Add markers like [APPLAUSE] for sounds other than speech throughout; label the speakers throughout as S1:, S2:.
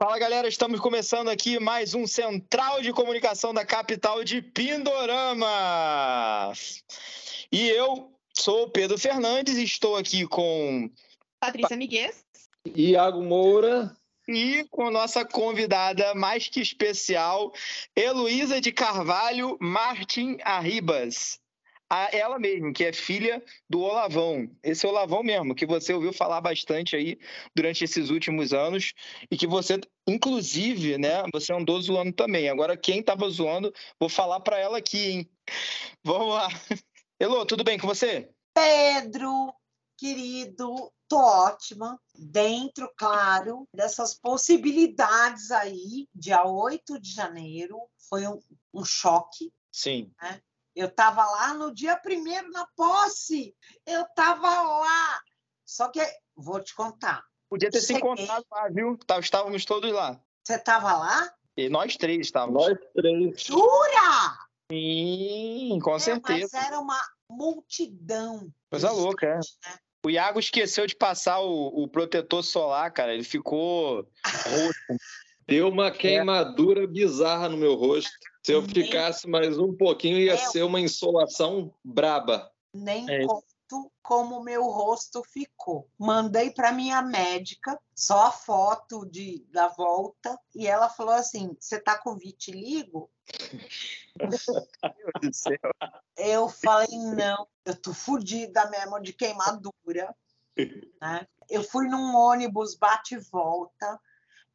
S1: Fala galera, estamos começando aqui mais um Central de Comunicação da capital de Pindorama. E eu sou o Pedro Fernandes estou aqui com
S2: Patrícia Miguel.
S3: Iago Moura.
S1: E com nossa convidada mais que especial, Heloísa de Carvalho Martin Arribas. A ela mesmo, que é filha do Olavão. Esse Olavão mesmo, que você ouviu falar bastante aí durante esses últimos anos e que você, inclusive, né, você andou zoando também. Agora, quem estava zoando, vou falar para ela aqui, hein? Vamos lá. [LAUGHS] Elô, tudo bem com você?
S4: Pedro, querido, tô ótima. Dentro, claro, dessas possibilidades aí, dia 8 de janeiro, foi um, um choque.
S1: Sim.
S4: Né? Eu estava lá no dia primeiro na posse. Eu estava lá. Só que, vou te contar.
S1: Podia ter Cheguei. se encontrado lá, viu? Tá, estávamos todos lá.
S4: Você estava lá?
S1: E nós três estávamos.
S3: Nós três.
S4: Jura?
S1: Sim, com é, certeza.
S4: Mas era uma multidão.
S1: Coisa louca, é. Né? O Iago esqueceu de passar o, o protetor solar, cara. Ele ficou [LAUGHS] roxo.
S3: Deu uma queimadura bizarra no meu rosto. Se eu ficasse mais um pouquinho, ia ser uma insolação braba.
S4: Nem é. conto como o meu rosto ficou. Mandei para minha médica só a foto de, da volta e ela falou assim: Você tá com vitiligo? eu falei: Não, eu tô fodida mesmo de queimadura. [LAUGHS] Né? Eu fui num ônibus bate e volta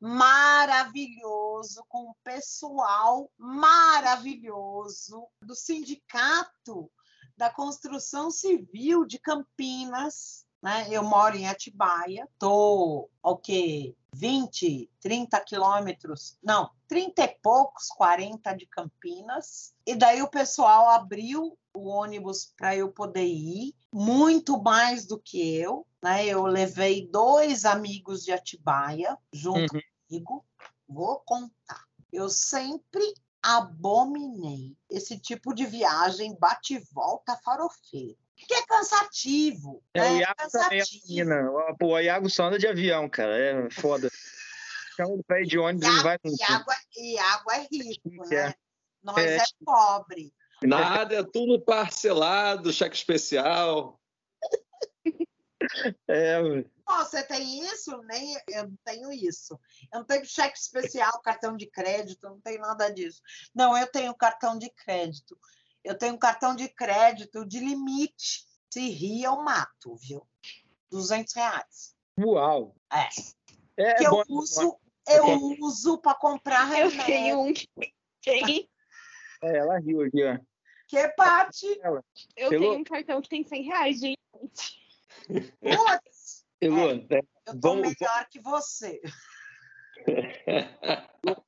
S4: maravilhoso, com um pessoal maravilhoso do Sindicato da Construção Civil de Campinas. Né? Eu moro em Atibaia, estou o quê? 20, 30 quilômetros, não, 30 e poucos, 40 de Campinas. E daí o pessoal abriu o ônibus para eu poder ir, muito mais do que eu. Né? Eu levei dois amigos de Atibaia junto uhum amigo, vou contar. Eu sempre abominei esse tipo de viagem bate volta farofeiro. Que é cansativo.
S1: É,
S4: né?
S1: o Iago é cansativo. Também, Pô, o Iago só anda de avião, cara. É foda. Então, o pé de ônibus
S4: Iago,
S1: não vai
S4: nunca. Iago, Iago é rico, [LAUGHS] né? É. Nós é. é pobre.
S3: Nada, é tudo parcelado, cheque especial. [LAUGHS]
S1: É,
S4: você tem isso? Nem eu não tenho isso. Eu não tenho cheque especial, cartão de crédito, não tenho nada disso. Não, eu tenho cartão de crédito. Eu tenho cartão de crédito de limite. Se rir, eu mato, viu? 200 reais.
S1: Uau!
S4: É. é que eu bom, uso, eu uso para comprar remédio.
S2: Eu tenho um.
S1: É, ela riu aqui, ó.
S4: Que parte?
S2: Eu Pelo... tenho um cartão que tem 100 reais, gente.
S4: Putz!
S1: Elô, é,
S4: eu tô vamos, melhor que você. [LAUGHS]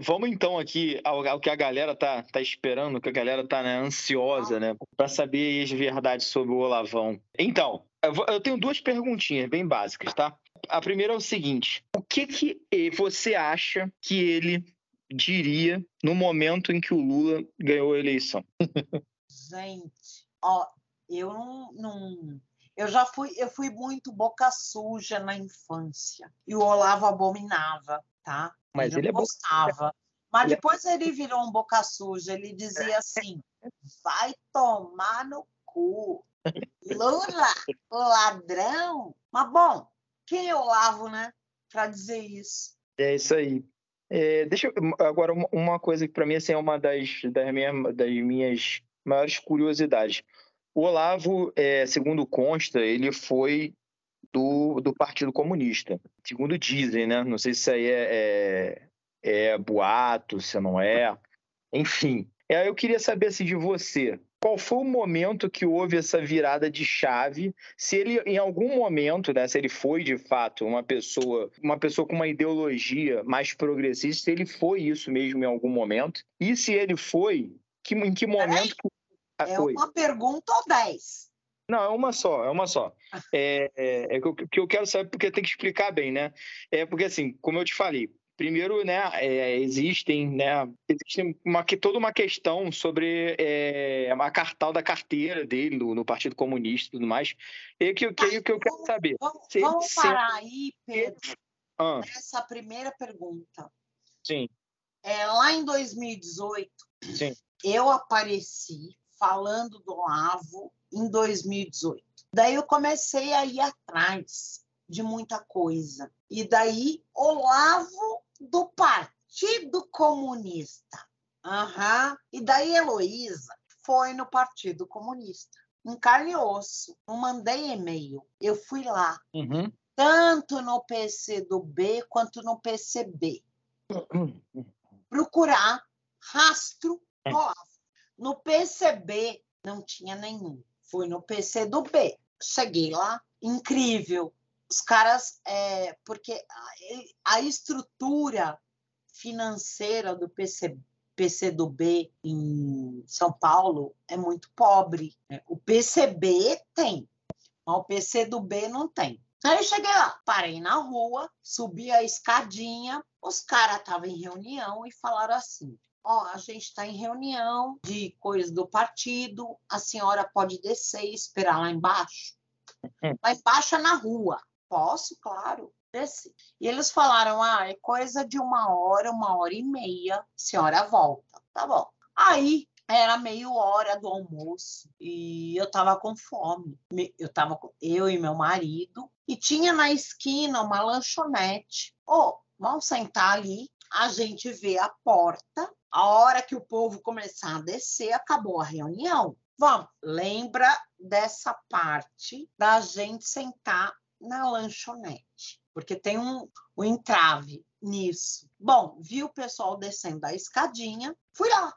S1: Vamos então aqui ao, ao, que a galera tá, tá esperando, que a galera tá né, ansiosa, né, para saber as verdades sobre o Olavão. Então, eu, eu, tenho duas perguntinhas bem básicas, tá? A primeira é o seguinte: o que que você acha que ele diria no momento em que o Lula ganhou a eleição? [LAUGHS]
S4: Gente, ó, eu não, não eu já fui, eu fui muito boca suja na infância. E o Olavo abominava, tá?
S1: Mas ele, ele é
S4: gostava. Mas é depois é... ele virou um boca suja. Ele dizia assim: vai tomar no cu. Lula, ladrão. Mas bom, quem eu lavo, né? Para dizer isso.
S1: É isso aí. É, deixa eu, agora uma coisa que para mim assim, é uma das, das, das minhas maiores curiosidades. O Olavo, é, segundo consta, ele foi do, do Partido Comunista. Segundo dizem, né? Não sei se isso aí é, é, é boato, se não é. Enfim. Eu queria saber assim, de você. Qual foi o momento que houve essa virada de chave? Se ele, em algum momento, né, se ele foi de fato uma pessoa, uma pessoa com uma ideologia mais progressista, se ele foi isso mesmo em algum momento? E se ele foi, que, em que momento
S4: ah, é uma pergunta ou dez?
S1: Não, é uma só, é uma só. É, é, é que eu quero saber porque tem que explicar bem, né? É porque assim, como eu te falei, primeiro, né, é, existem, né, existe uma, toda uma questão sobre é, a cartal da carteira dele no, no, Partido Comunista e tudo mais. E que, que, que, que eu quero saber.
S4: Vamos, vamos parar aí, Pedro.
S1: Ah,
S4: nessa primeira pergunta.
S1: sim,
S4: É, lá em 2018,
S1: sim.
S4: eu apareci falando do Olavo em 2018. Daí eu comecei a ir atrás de muita coisa. E daí, Olavo do Partido Comunista. Aham. E daí, Heloísa foi no Partido Comunista. Em carne e osso. Não mandei e-mail. Eu fui lá.
S1: Uhum.
S4: Tanto no PC do B quanto no PCB. [CLEARS THROAT] Procurar rastro do Olavo. No PCB não tinha nenhum. Fui no PC do B. Cheguei lá, incrível. Os caras, é, porque a, a estrutura financeira do PC, PC do B em São Paulo é muito pobre. né? O PCB tem, mas o PC do B não tem. Aí eu cheguei lá, parei na rua, subi a escadinha, os caras estavam em reunião e falaram assim: Ó, a gente está em reunião de coisas do partido, a senhora pode descer e esperar lá embaixo? Lá embaixo é na rua. Posso, claro. Desci. E eles falaram: ah, é coisa de uma hora, uma hora e meia, a senhora volta. Tá bom. Aí era meia hora do almoço e eu tava com fome. Me- Eu tava com eu e meu marido e tinha na esquina uma lanchonete. Ô, vamos sentar ali, a gente vê a porta. A hora que o povo começar a descer, acabou a reunião. Vamos, lembra dessa parte da gente sentar na lanchonete, porque tem um, um entrave nisso. Bom, vi o pessoal descendo a escadinha, fui lá.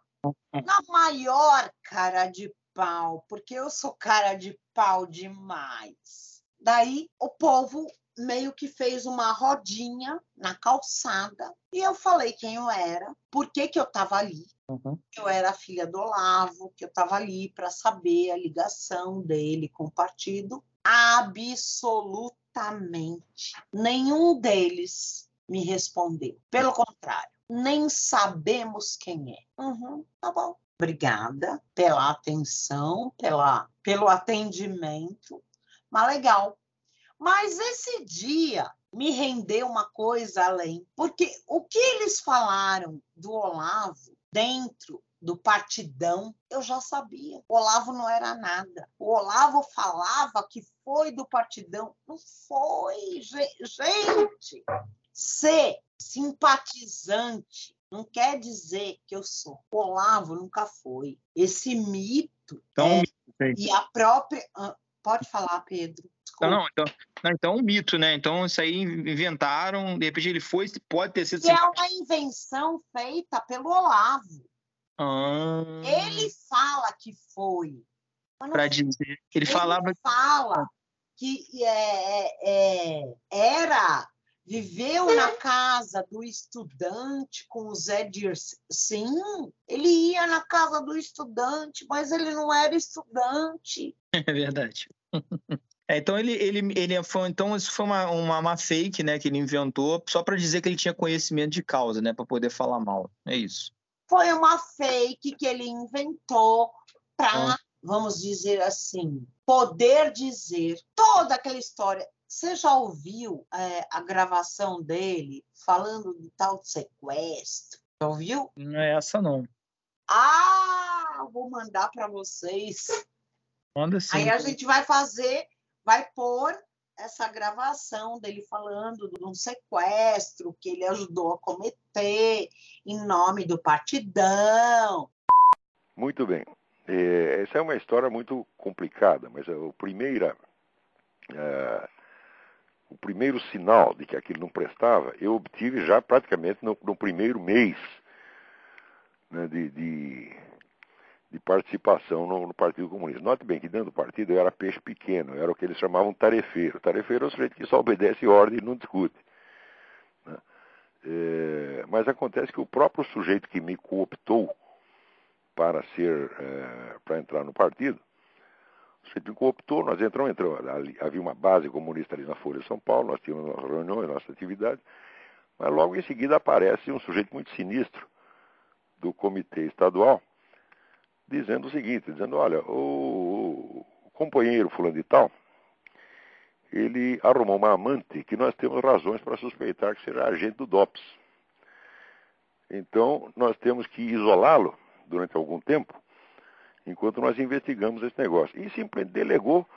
S4: Na maior cara de pau, porque eu sou cara de pau demais. Daí o povo meio que fez uma rodinha na calçada e eu falei quem eu era, por que, que eu estava ali.
S1: Uhum.
S4: Eu era a filha do Olavo, que eu estava ali para saber a ligação dele com o partido. Absolutamente. Nenhum deles me respondeu. Pelo contrário, nem sabemos quem é. Uhum, tá bom. Obrigada pela atenção, pela, pelo atendimento. Mas legal. Mas esse dia me rendeu uma coisa além, porque o que eles falaram do Olavo dentro do partidão, eu já sabia. O Olavo não era nada. O Olavo falava que foi do partidão. Não foi, ge- gente. Ser simpatizante não quer dizer que eu sou. O Olavo nunca foi. Esse mito
S1: Então,
S4: é, e a própria. Pode falar, Pedro.
S1: Não,
S4: Desculpa.
S1: não, então, não, então é um mito, né? Então isso aí inventaram, de repente ele foi, pode ter sido.
S4: E é uma invenção feita pelo Olavo.
S1: Ah,
S4: Ele fala que foi.
S1: Pra dizer. Ele
S4: Ele
S1: falava.
S4: fala que é, é, era viveu na casa do estudante com o Zé Dirce. Sim, ele ia na casa do estudante, mas ele não era estudante. [LAUGHS]
S1: É verdade. [LAUGHS] É, então ele, ele, ele foi, então isso foi uma, uma, uma fake, né, que ele inventou só para dizer que ele tinha conhecimento de causa, né, para poder falar mal. É isso.
S4: Foi uma fake que ele inventou para,
S1: Ah.
S4: vamos dizer assim, poder dizer toda aquela história. Você já ouviu é, a gravação dele falando de tal sequestro? Já ouviu?
S1: Não é essa não.
S4: Ah, vou mandar para vocês.
S1: Manda sim.
S4: Aí a gente vai fazer, vai pôr essa gravação dele falando de um sequestro que ele ajudou a cometer em nome do partidão.
S5: Muito bem. É, essa é uma história muito complicada, mas o primeira, é, o primeiro sinal de que aquilo não prestava, eu obtive já praticamente no, no primeiro mês né, de, de, de participação no, no Partido Comunista. Note bem que dentro do partido eu era peixe pequeno, eu era o que eles chamavam tarefeiro. Tarefeiro é o sujeito que só obedece ordem e não discute. né. É, mas acontece que o próprio sujeito que me cooptou para ser eh, para entrar no partido. Me cooptou, nós entramos, entrou, ali, havia uma base comunista ali na Folha de São Paulo, nós tínhamos nossas reuniões, nossas atividades, mas logo em seguida aparece um sujeito muito sinistro do comitê estadual, dizendo o seguinte, dizendo, olha, o, o companheiro fulano de tal, ele arrumou uma amante que nós temos razões para suspeitar que seja agente do DOPS. Então, nós temos que isolá-lo durante algum tempo, enquanto nós investigamos esse negócio. E simplesmente delegou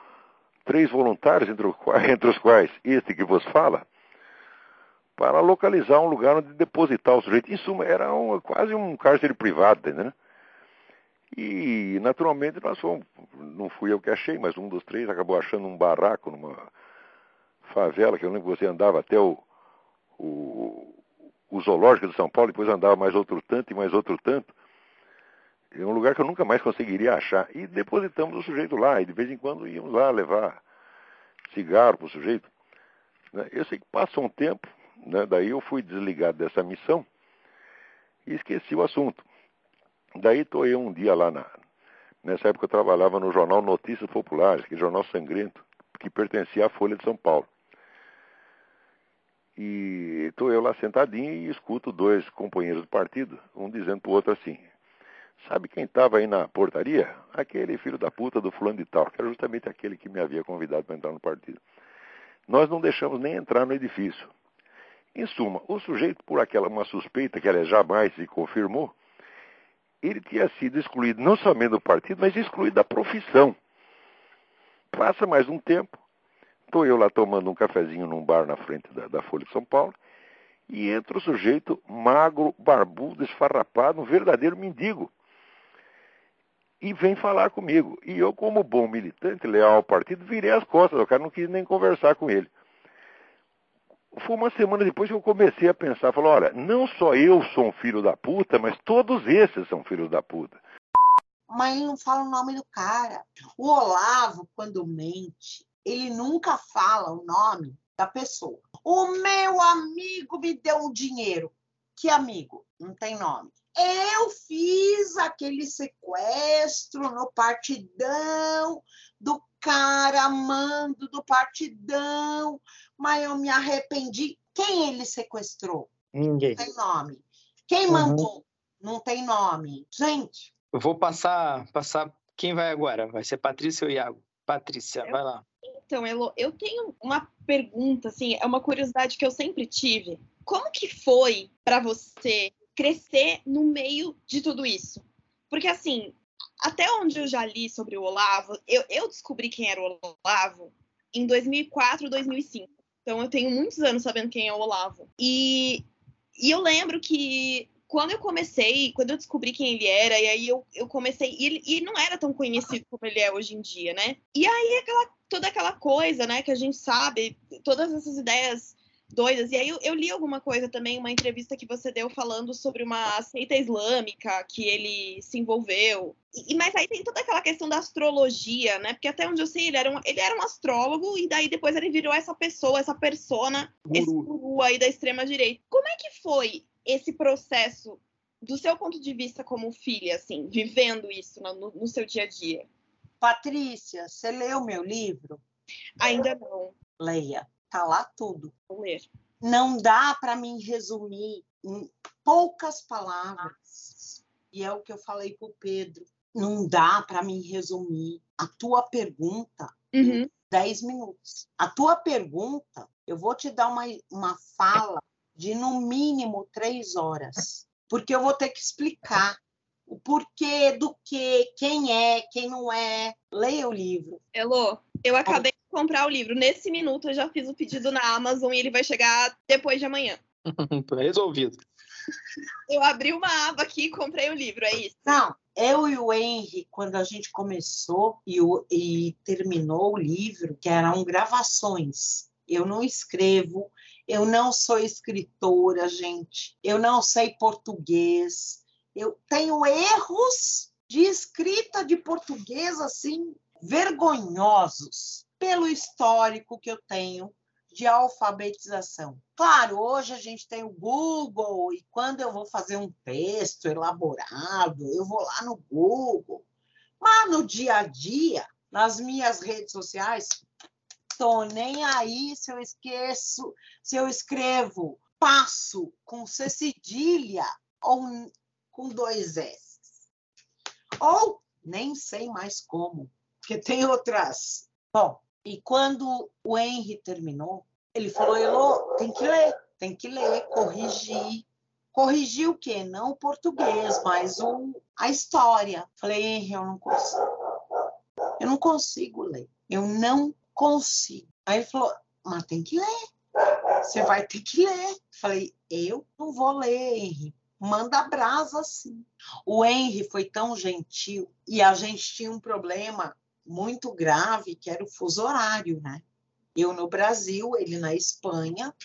S5: três voluntários, [LAUGHS] entre os quais, este que vos fala, para localizar um lugar onde depositar o sujeito. Isso era um, quase um cárcere privado, entendeu? E, naturalmente, nós fomos, não fui eu que achei, mas um dos três acabou achando um barraco numa favela, que eu lembro que você andava até o, o, o zoológico de São Paulo, depois andava mais outro tanto e mais outro tanto. É um lugar que eu nunca mais conseguiria achar. E depositamos o sujeito lá, e de vez em quando íamos lá levar cigarro para o sujeito. Né? Eu sei que passou um tempo, né? daí eu fui desligado dessa missão e esqueci o assunto. Daí estou eu um dia lá na. Nessa época eu trabalhava no jornal Notícias Populares, que é jornal sangrento, que pertencia à Folha de São Paulo. E estou eu lá sentadinho e escuto dois companheiros do partido, um dizendo para o outro assim: Sabe quem estava aí na portaria? Aquele filho da puta do fulano de tal, que era justamente aquele que me havia convidado para entrar no partido. Nós não deixamos nem entrar no edifício. Em suma, o sujeito, por aquela uma suspeita que ela jamais se confirmou, ele tinha sido excluído não somente do partido, mas excluído da profissão. Passa mais um tempo, estou eu lá tomando um cafezinho num bar na frente da, da Folha de São Paulo, e entra o sujeito magro, barbudo, esfarrapado, um verdadeiro mendigo. E vem falar comigo. E eu, como bom militante, leal ao partido, virei as costas. O cara não quis nem conversar com ele. Foi uma semana depois que eu comecei a pensar, falou, olha, não só eu sou um filho da puta, mas todos esses são filhos da puta.
S4: Mas ele não fala o nome do cara. O Olavo, quando mente, ele nunca fala o nome da pessoa. O meu amigo me deu um dinheiro. Que amigo? Não tem nome. Eu fiz aquele sequestro no partidão do cara amando do partidão, mas eu me arrependi. Quem ele sequestrou?
S1: Ninguém.
S4: Não tem nome. Quem uhum. mandou? Não tem nome. Gente.
S1: Eu vou passar, passar. Quem vai agora? Vai ser Patrícia ou Iago? Patrícia, eu, vai lá.
S2: Então, Elo, eu tenho uma pergunta, assim, é uma curiosidade que eu sempre tive. Como que foi para você crescer no meio de tudo isso? Porque, assim, até onde eu já li sobre o Olavo, eu, eu descobri quem era o Olavo em 2004, 2005. Então eu tenho muitos anos sabendo quem é o Olavo. E, e eu lembro que quando eu comecei, quando eu descobri quem ele era, e aí eu, eu comecei. E ele, e não era tão conhecido como ele é hoje em dia, né? E aí aquela, toda aquela coisa, né, que a gente sabe, todas essas ideias doidas. E aí eu, eu, li alguma coisa também, uma entrevista que você deu falando sobre uma seita islâmica que ele se envolveu. E, mas aí tem toda aquela questão da astrologia, né? Porque até onde eu sei, ele era um, ele era um astrólogo e daí depois ele virou essa pessoa, essa persona, guru. esse guru aí da extrema direita. Como é que foi esse processo do seu ponto de vista como filha, assim, vivendo isso no, no seu dia a dia?
S4: Patrícia, você leu meu livro?
S2: Ainda não.
S4: Leia Tá lá tudo. Não dá para mim resumir em poucas palavras. E é o que eu falei para o Pedro. Não dá para mim resumir a tua pergunta uhum. em 10 minutos. A tua pergunta, eu vou te dar uma, uma fala de no mínimo três horas. Porque eu vou ter que explicar o porquê do que, quem é, quem não é. Leia o livro.
S2: Elô, eu acabei comprar o livro. Nesse minuto eu já fiz o pedido na Amazon e ele vai chegar depois de amanhã. [LAUGHS]
S1: Resolvido.
S2: Eu abri uma aba aqui e comprei o livro, é isso?
S4: Não, eu e o Henry, quando a gente começou e, o, e terminou o livro, que eram gravações. Eu não escrevo, eu não sou escritora, gente. Eu não sei português. Eu tenho erros de escrita de português assim vergonhosos pelo histórico que eu tenho de alfabetização. Claro, hoje a gente tem o Google e quando eu vou fazer um texto elaborado, eu vou lá no Google. Mas no dia a dia, nas minhas redes sociais, tô nem aí se eu esqueço, se eu escrevo passo com C cedilha ou com dois S. Ou nem sei mais como, porque tem outras. Bom, E quando o Henry terminou, ele falou: Elô, tem que ler, tem que ler, corrigir. Corrigir o quê? Não o português, mas o, a história. Falei, Henry, eu não consigo. Eu não consigo ler. Eu não consigo. Aí ele falou, mas tem que ler. Você vai ter que ler. Falei, eu não vou ler, Henry. Manda brasa assim. O Henry foi tão gentil e a gente tinha um problema muito grave que era o fuso horário, né? Eu no Brasil, ele na Espanha,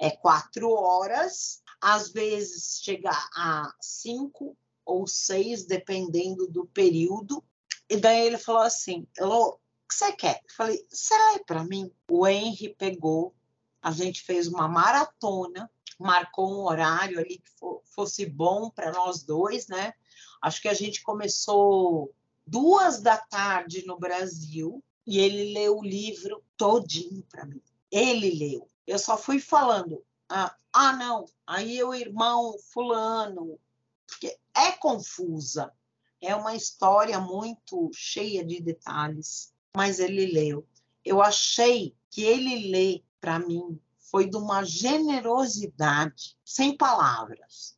S4: é quatro horas, às vezes chega a cinco ou seis, dependendo do período. E daí ele falou assim: Elô, o que você quer? Eu falei: você lê para mim? O Henry pegou, a gente fez uma maratona, marcou um horário ali que fosse bom para nós dois, né? Acho que a gente começou duas da tarde no Brasil e ele leu o livro todinho para mim. Ele leu. Eu só fui falando, ah, ah, não, aí o irmão fulano, porque é confusa, é uma história muito cheia de detalhes, mas ele leu. Eu achei que ele lê para mim foi de uma generosidade sem palavras.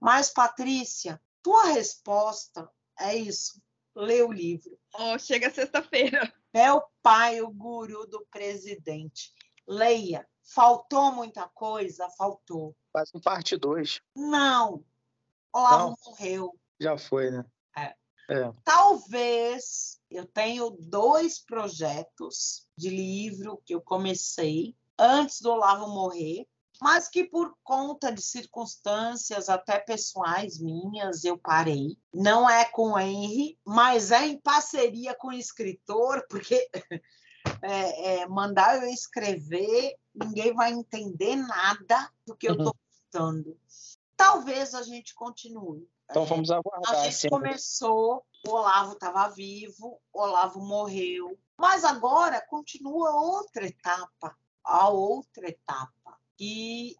S4: Mas Patrícia, tua resposta é isso lê o livro.
S2: Oh, chega sexta-feira.
S4: É o pai, o guru do presidente. Leia. Faltou muita coisa? Faltou.
S1: Faz um parte 2.
S4: Não. Olavo Não. morreu.
S1: Já foi, né?
S4: É. é. Talvez eu tenho dois projetos de livro que eu comecei antes do Olavo morrer mas que por conta de circunstâncias até pessoais minhas eu parei. Não é com o Henry, mas é em parceria com o escritor, porque [LAUGHS] é, é, mandar eu escrever, ninguém vai entender nada do que eu estou uhum. contando. Talvez a gente continue.
S1: Então vamos aguardar.
S4: A gente começou, o Olavo estava vivo, o Olavo morreu, mas agora continua outra etapa, a outra etapa e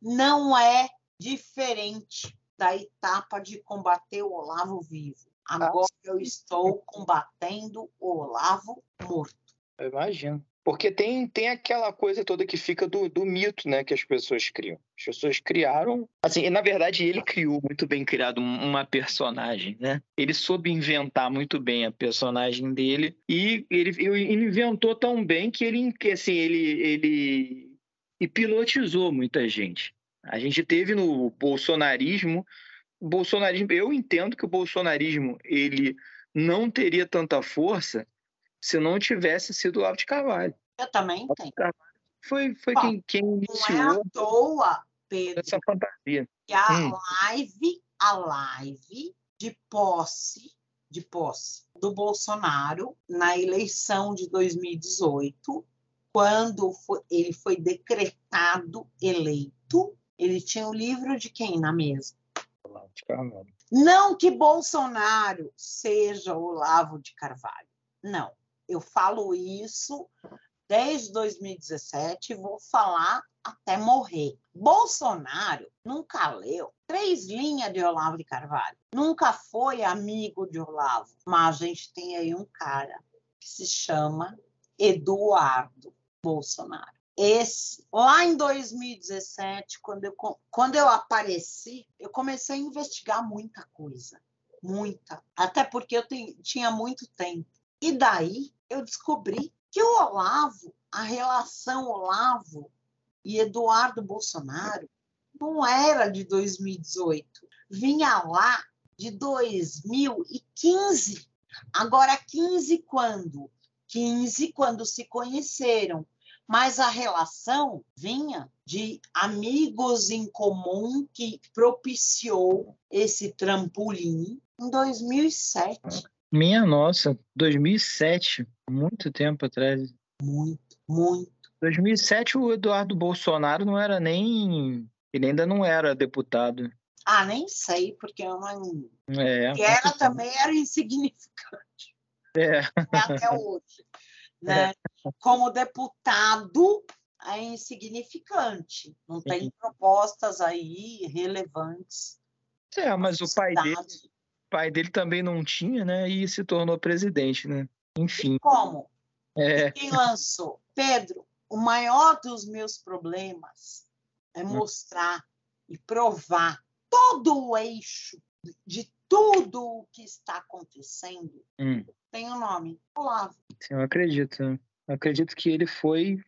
S4: não é diferente da etapa de combater o Olavo vivo. Agora ah, eu estou combatendo o Olavo morto.
S1: Eu imagino. Porque tem, tem aquela coisa toda que fica do, do mito, né, que as pessoas criam. As pessoas criaram, assim, na verdade ele criou muito bem criado uma personagem, né? Ele soube inventar muito bem a personagem dele e ele, ele inventou tão bem que ele, assim, ele, ele hipnotizou muita gente. A gente teve no bolsonarismo, bolsonarismo, eu entendo que o bolsonarismo ele não teria tanta força se não tivesse sido o Olavo de Carvalho.
S4: Eu também tenho.
S1: Foi, foi Bom, quem, quem iniciou
S4: não é à toa, Pedro,
S1: essa fantasia.
S4: Que a hum. live, a live de posse, de posse do Bolsonaro na eleição de 2018 quando ele foi decretado eleito, ele tinha o livro de quem na mesa?
S1: Olavo de Carvalho.
S4: Não que Bolsonaro seja Olavo de Carvalho. Não. Eu falo isso desde 2017 e vou falar até morrer. Bolsonaro nunca leu três linhas de Olavo de Carvalho. Nunca foi amigo de Olavo. Mas a gente tem aí um cara que se chama Eduardo Bolsonaro. Esse, lá em 2017, quando eu, quando eu apareci, eu comecei a investigar muita coisa, muita, até porque eu tinha muito tempo. E daí eu descobri que o Olavo, a relação Olavo e Eduardo Bolsonaro não era de 2018, vinha lá de 2015. Agora, 15 quando? 15 quando se conheceram, mas a relação vinha de amigos em comum que propiciou esse trampolim em 2007.
S1: Minha nossa, 2007, muito tempo atrás.
S4: Muito, muito.
S1: 2007 o Eduardo Bolsonaro não era nem ele ainda não era deputado.
S4: Ah, nem sei, porque eu não.
S1: É,
S4: e era também era insignificante.
S1: É.
S4: Até hoje [LAUGHS] né? Como deputado é insignificante, não tem propostas aí relevantes.
S1: É, mas o pai dele, pai dele também não tinha, né? E se tornou presidente, né? Enfim.
S4: E como?
S1: É.
S4: Quem lançou? Pedro, o maior dos meus problemas é
S1: Hum.
S4: mostrar e provar todo o eixo de tudo o que está acontecendo.
S1: Hum.
S4: Tem o nome, Olavo.
S1: Eu acredito. Eu acredito que ele foi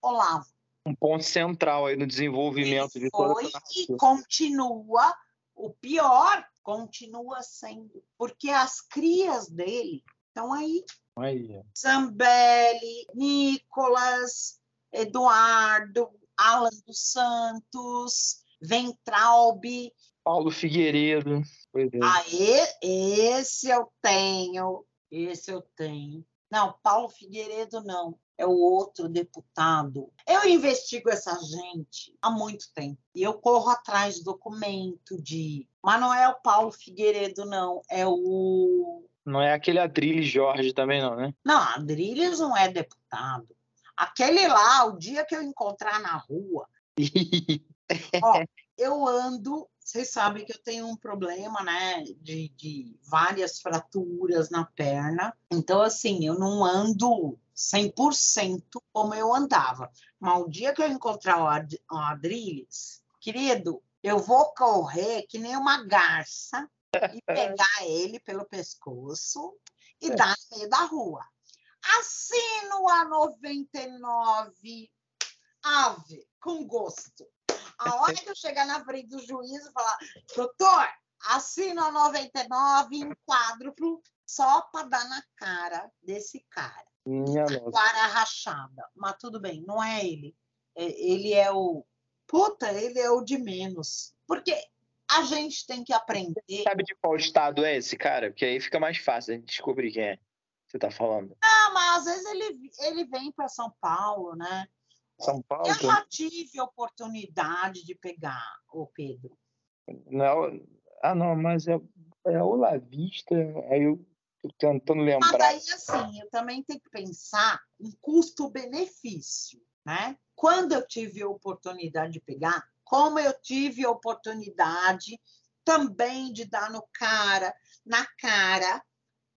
S4: Olavo.
S1: um ponto central aí no desenvolvimento
S4: Ele
S1: de toda
S4: foi e continua, o pior, continua sendo. Porque as crias dele estão aí.
S1: Aí.
S4: Zambelli, Nicolas, Eduardo, Alan dos Santos, Ventralbe.
S1: Paulo Figueiredo. Pois é.
S4: Aê, esse eu tenho, esse eu tenho. Não, Paulo Figueiredo não, é o outro deputado. Eu investigo essa gente há muito tempo e eu corro atrás de documento de. Mas não é o Paulo Figueiredo, não, é o.
S1: Não é aquele Adrilles Jorge também, não, né?
S4: Não, Adrilles não é deputado. Aquele lá, o dia que eu encontrar na rua, [LAUGHS] Ó, eu ando, vocês sabem que eu tenho um problema, né, de, de várias fraturas na perna. Então, assim, eu não ando 100% como eu andava. Mas o dia que eu encontrar o Ad- o Adrilles, querido, eu vou correr que nem uma garça e [LAUGHS] pegar ele pelo pescoço e
S1: É.
S4: dar no meio da rua. Assino a 99 ave com gosto. A hora que eu chegar na frente do juiz e falar, doutor, assino a 99 em quádruplo só para dar na cara desse cara.
S1: Minha.
S4: Cara rachada. Mas tudo bem, não é ele. É- Ele é o. Puta, ele é o de menos. Porque a gente tem que aprender.
S1: Sabe de qual estado é esse cara? Porque aí fica mais fácil a gente descobrir quem é. que Você tá falando.
S4: Ah, mas às vezes ele, ele vem para São Paulo, né?
S1: São Paulo?
S4: Eu já tive oportunidade de pegar o Pedro.
S1: Não é Ah, não, mas é, é o Lavista. Aí eu tô tentando
S4: Mas
S1: lembrar.
S4: aí, assim, eu também tenho que pensar em custo-benefício, né? Quando eu tive a oportunidade de pegar, como eu tive a oportunidade também de dar no cara, na cara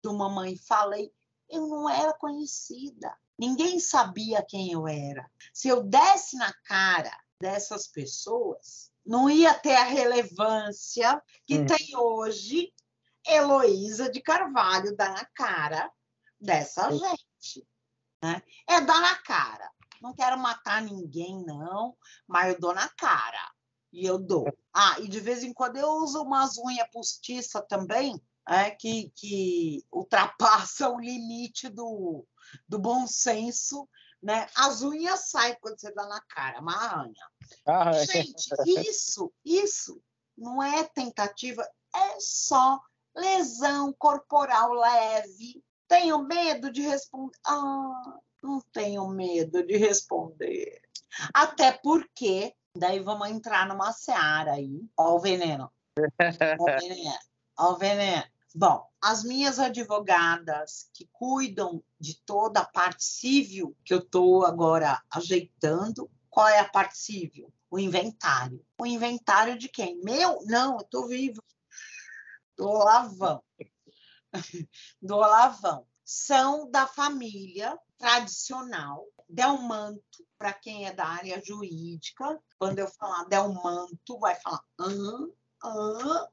S4: do mamãe falei, eu não era conhecida. Ninguém sabia quem eu era. Se eu desse na cara dessas pessoas, não ia ter a relevância que
S1: Hum.
S4: tem hoje Heloísa de Carvalho dar na cara dessa gente. Né? É dar na cara. Não quero matar ninguém, não, mas eu dou na cara. E eu dou. Ah, e de vez em quando eu uso umas unhas postiças também, é, que, que ultrapassa o limite do, do bom senso. Né? As unhas saem quando você dá na cara, arranha.
S1: Ah, é.
S4: Gente, isso, isso não é tentativa, é só lesão corporal leve. Tenho medo de responder. Ah, não tenho medo de responder. Até porque, daí vamos entrar numa seara aí. Ó o veneno. [LAUGHS] Ó o veneno. Ó o veneno. Bom, as minhas advogadas que cuidam de toda a parte civil que eu estou agora ajeitando, qual é a parte civil? O inventário. O inventário de quem? Meu? Não, eu estou vivo. Do Olavão. [LAUGHS] Do Olavão. São da família tradicional. Delmanto, para quem é da área jurídica, quando eu falar Delmanto, vai falar hã, hã,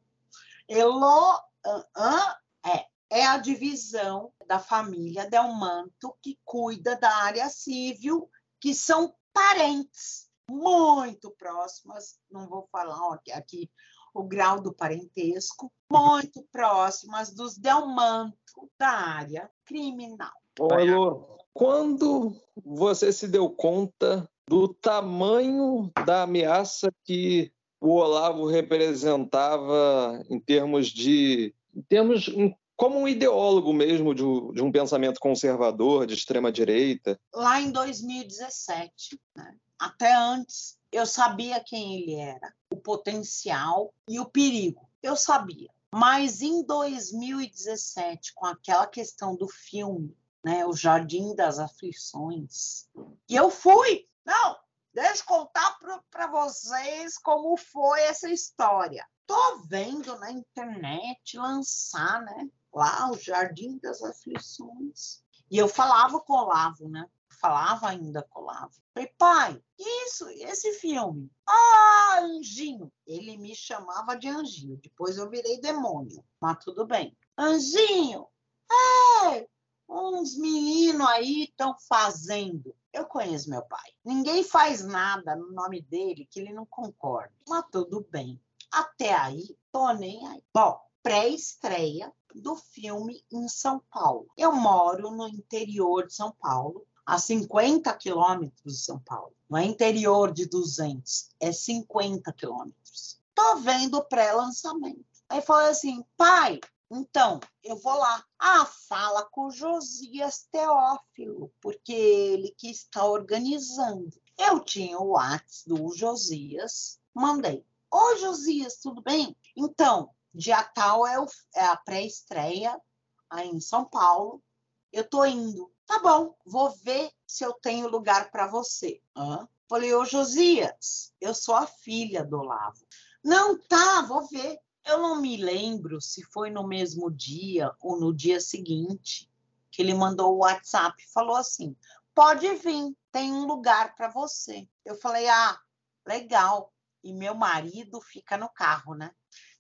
S4: Elo, hã, hã, é. É a divisão da família Delmanto que cuida da área civil, que são parentes muito próximas, não vou falar ó, aqui o grau do parentesco, muito próximas dos Delmanto da área criminal.
S3: Elô, quando você se deu conta do tamanho da ameaça que o Olavo representava em termos de. Em termos, como um ideólogo mesmo de, um- de um pensamento conservador, de extrema-direita?
S4: Lá em 2017, né? até antes, eu sabia quem ele era, o potencial e o perigo. Eu sabia. Mas em 2017, com aquela questão do filme, né, O Jardim das Aflições, e eu fui. Não, deixa eu contar para vocês como foi essa história. Tô vendo na internet lançar, né, lá o Jardim das Aflições. E eu falava com o Olavo, né? Falava ainda Olavo. Falei, pai, isso, esse filme. Ah, Anjinho. Ele me chamava de Anjinho. Depois eu virei demônio. Mas tudo bem. Anjinho, é, uns meninos aí estão fazendo. Eu conheço meu pai. Ninguém faz nada no nome dele que ele não concorde. Mas tudo bem. Até aí, tô nem aí. Bom, pré-estreia do filme em São Paulo. Eu moro no interior de São Paulo, a 50 quilômetros de São Paulo. Não é interior de 200, é 50 quilômetros. Tô vendo o pré-lançamento. Aí falei assim, pai, então, eu vou lá. Ah, fala com Josias Teófilo, porque ele que está organizando. Eu tinha o WhatsApp do Josias, mandei. Oi, Josias, tudo bem? Então, dia tal é, o, é a pré-estreia aí em São Paulo. Eu tô indo. Tá bom, vou ver se eu tenho lugar para você. Hã? Falei, ô Josias, eu sou a filha do Olavo. Não, tá, vou ver. Eu não me lembro se foi no mesmo dia ou no dia seguinte que ele mandou o WhatsApp e falou assim: pode vir, tem um lugar para você. Eu falei: ah, legal. E meu marido fica no carro, né?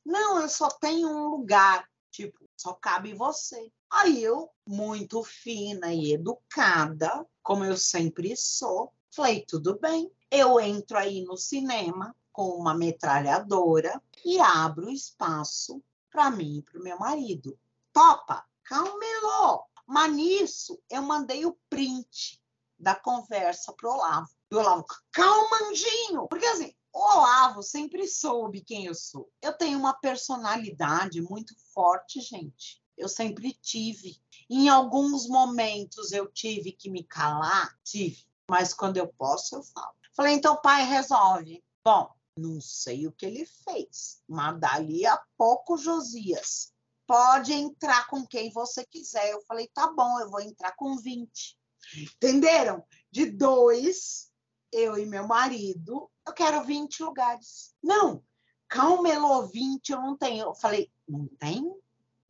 S4: Não, eu só tenho um lugar. Tipo, só cabe você. Aí eu, muito fina e educada, como eu sempre sou, falei: tudo bem. Eu entro aí no cinema com uma metralhadora e abro espaço para mim e para o meu marido. Topa, calmelô. Mas nisso eu mandei o print da conversa pro Olavo. E o Olavo, calma, Anjinho. Porque assim, o Olavo sempre soube quem eu sou. Eu tenho uma personalidade muito forte, gente. Eu sempre tive. Em alguns momentos eu tive que me calar, tive. Mas quando eu posso, eu falo. Falei, então, pai, resolve. Bom, não sei o que ele fez, mas dali a pouco, Josias, pode entrar com quem você quiser. Eu falei, tá bom, eu vou entrar com 20. Entenderam? De dois eu e meu marido, eu quero 20 lugares. Não, Calmelô 20 eu não tenho. Eu falei, não tem?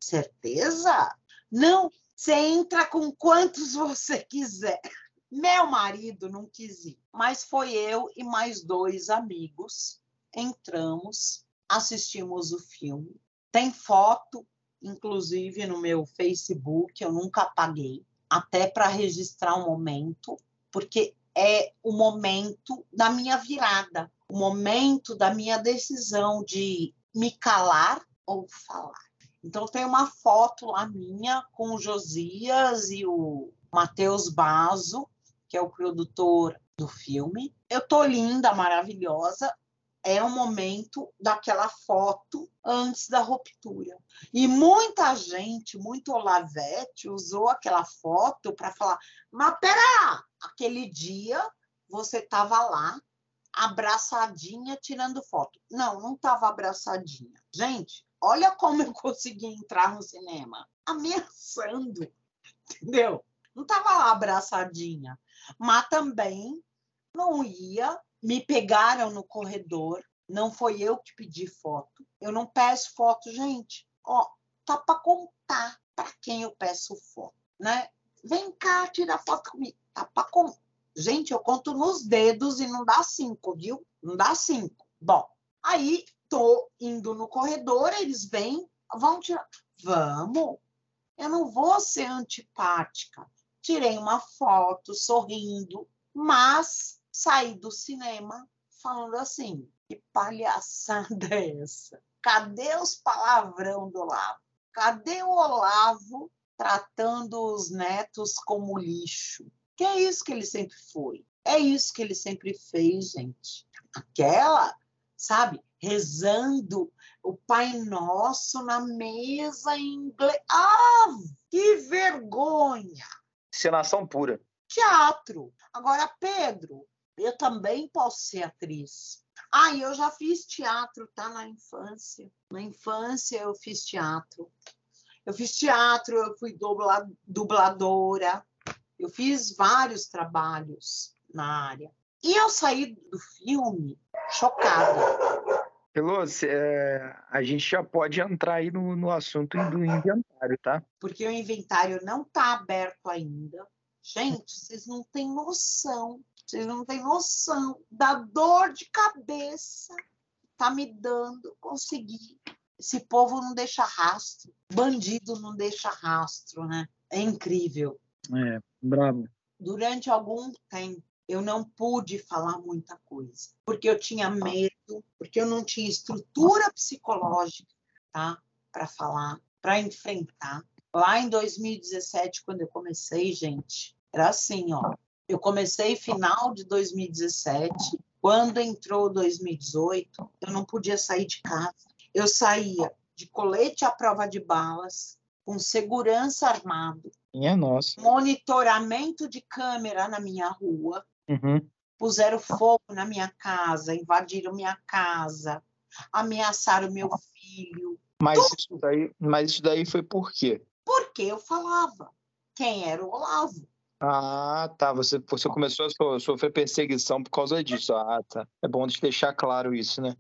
S4: Certeza? Não, você entra com quantos você quiser. Meu marido não quis ir, mas foi eu e mais dois amigos. Entramos, assistimos o filme. Tem foto, inclusive, no meu Facebook, eu nunca apaguei, até para registrar o um momento, porque é o momento da minha virada, o momento da minha decisão de me calar ou falar. Então tem uma foto lá minha com o Josias e o Matheus Baso, que é o produtor do filme. Eu tô linda, maravilhosa. É o momento daquela foto antes da ruptura. E muita gente, muito Olavete, usou aquela foto para falar: mas pera, aquele dia você estava lá abraçadinha tirando foto. Não, não estava abraçadinha. Gente, olha como eu consegui entrar no cinema. Ameaçando, entendeu? Não estava lá abraçadinha. Mas também não ia. Me pegaram no corredor. Não foi eu que pedi foto. Eu não peço foto, gente. Ó, tá para contar para quem eu peço foto, né? Vem cá tirar foto comigo. Tá pra com... Gente, eu conto nos dedos e não dá cinco, viu? Não dá cinco. Bom, aí tô indo no corredor, eles vêm, vão tirar. Vamos. Eu não vou ser antipática. Tirei uma foto sorrindo, mas saí do cinema falando assim: que palhaçada é essa? Cadê os palavrão do Olavo? Cadê o Olavo tratando os netos como lixo? Que é isso que ele sempre foi. É isso que ele sempre fez, gente. Aquela, sabe, rezando o Pai Nosso na mesa em inglês. Ah, que vergonha!
S1: Encenação pura.
S4: Teatro. Agora, Pedro, eu também posso ser atriz. Ah, eu já fiz teatro, tá? Na infância. Na infância eu fiz teatro. Eu fiz teatro, eu fui dubladora, eu fiz vários trabalhos na área. E eu saí do filme chocada.
S1: Pelosi, é, a gente já pode entrar aí no, no assunto do inventário, tá?
S4: Porque o inventário não está aberto ainda. Gente, vocês não têm noção. Vocês não têm noção da dor de cabeça que tá me dando conseguir. Esse povo não deixa rastro. Bandido não deixa rastro, né? É incrível.
S1: É, bravo.
S4: Durante algum tempo, eu não pude falar muita coisa, porque eu tinha medo, porque eu não tinha estrutura psicológica, tá, para falar, para enfrentar. Lá em 2017, quando eu comecei, gente, era assim, ó. Eu comecei final de 2017, quando entrou 2018, eu não podia sair de casa. Eu saía de colete à prova de balas, com segurança armado,
S1: Minha nossa.
S4: monitoramento de câmera na minha rua,
S1: Uhum.
S4: puseram fogo na minha casa, invadiram minha casa, ameaçaram meu filho,
S1: Mas isso daí, mas isso daí foi por quê?
S4: porque eu falava quem era o Olavo.
S1: Ah, tá. Você, você começou a so- sofrer perseguição por causa disso. Ah, tá. É bom de deixar claro isso, né?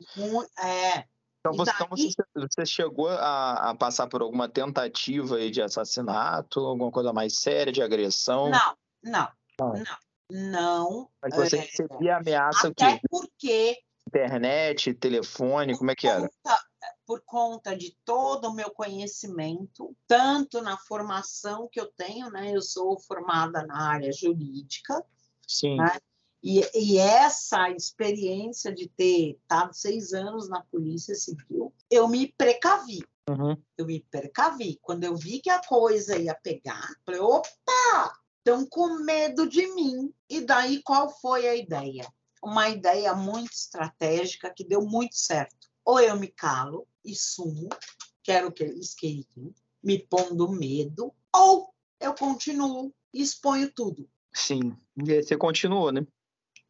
S4: É,
S1: Então você, então
S4: daí-
S1: você, você chegou a, a passar por alguma tentativa aí de assassinato, alguma coisa mais séria de agressão?
S4: não, não,
S1: Não.
S4: não, não.
S1: Mas você
S4: é,
S1: recebia ameaça o
S4: Até
S1: quê?
S4: porque
S1: Internet, telefone, como é que era?
S4: conta- por conta de todo o meu conhecimento, tanto na formação que eu tenho, né? Eu sou formada na área jurídica,
S1: Sim.
S4: né? E, e essa experiência de ter estado seis anos na Polícia Civil, eu me precavi.
S1: Uhum.
S4: Eu me precavi. Quando eu vi que a coisa ia pegar, falei, opa, estão com medo de mim. E daí qual foi a ideia? Uma ideia muito estratégica que deu muito certo. Ou eu me calo e sumo, que era o que eles queriam, me pondo medo, ou eu continuo e exponho tudo.
S1: Sim. E aí você continuou, né?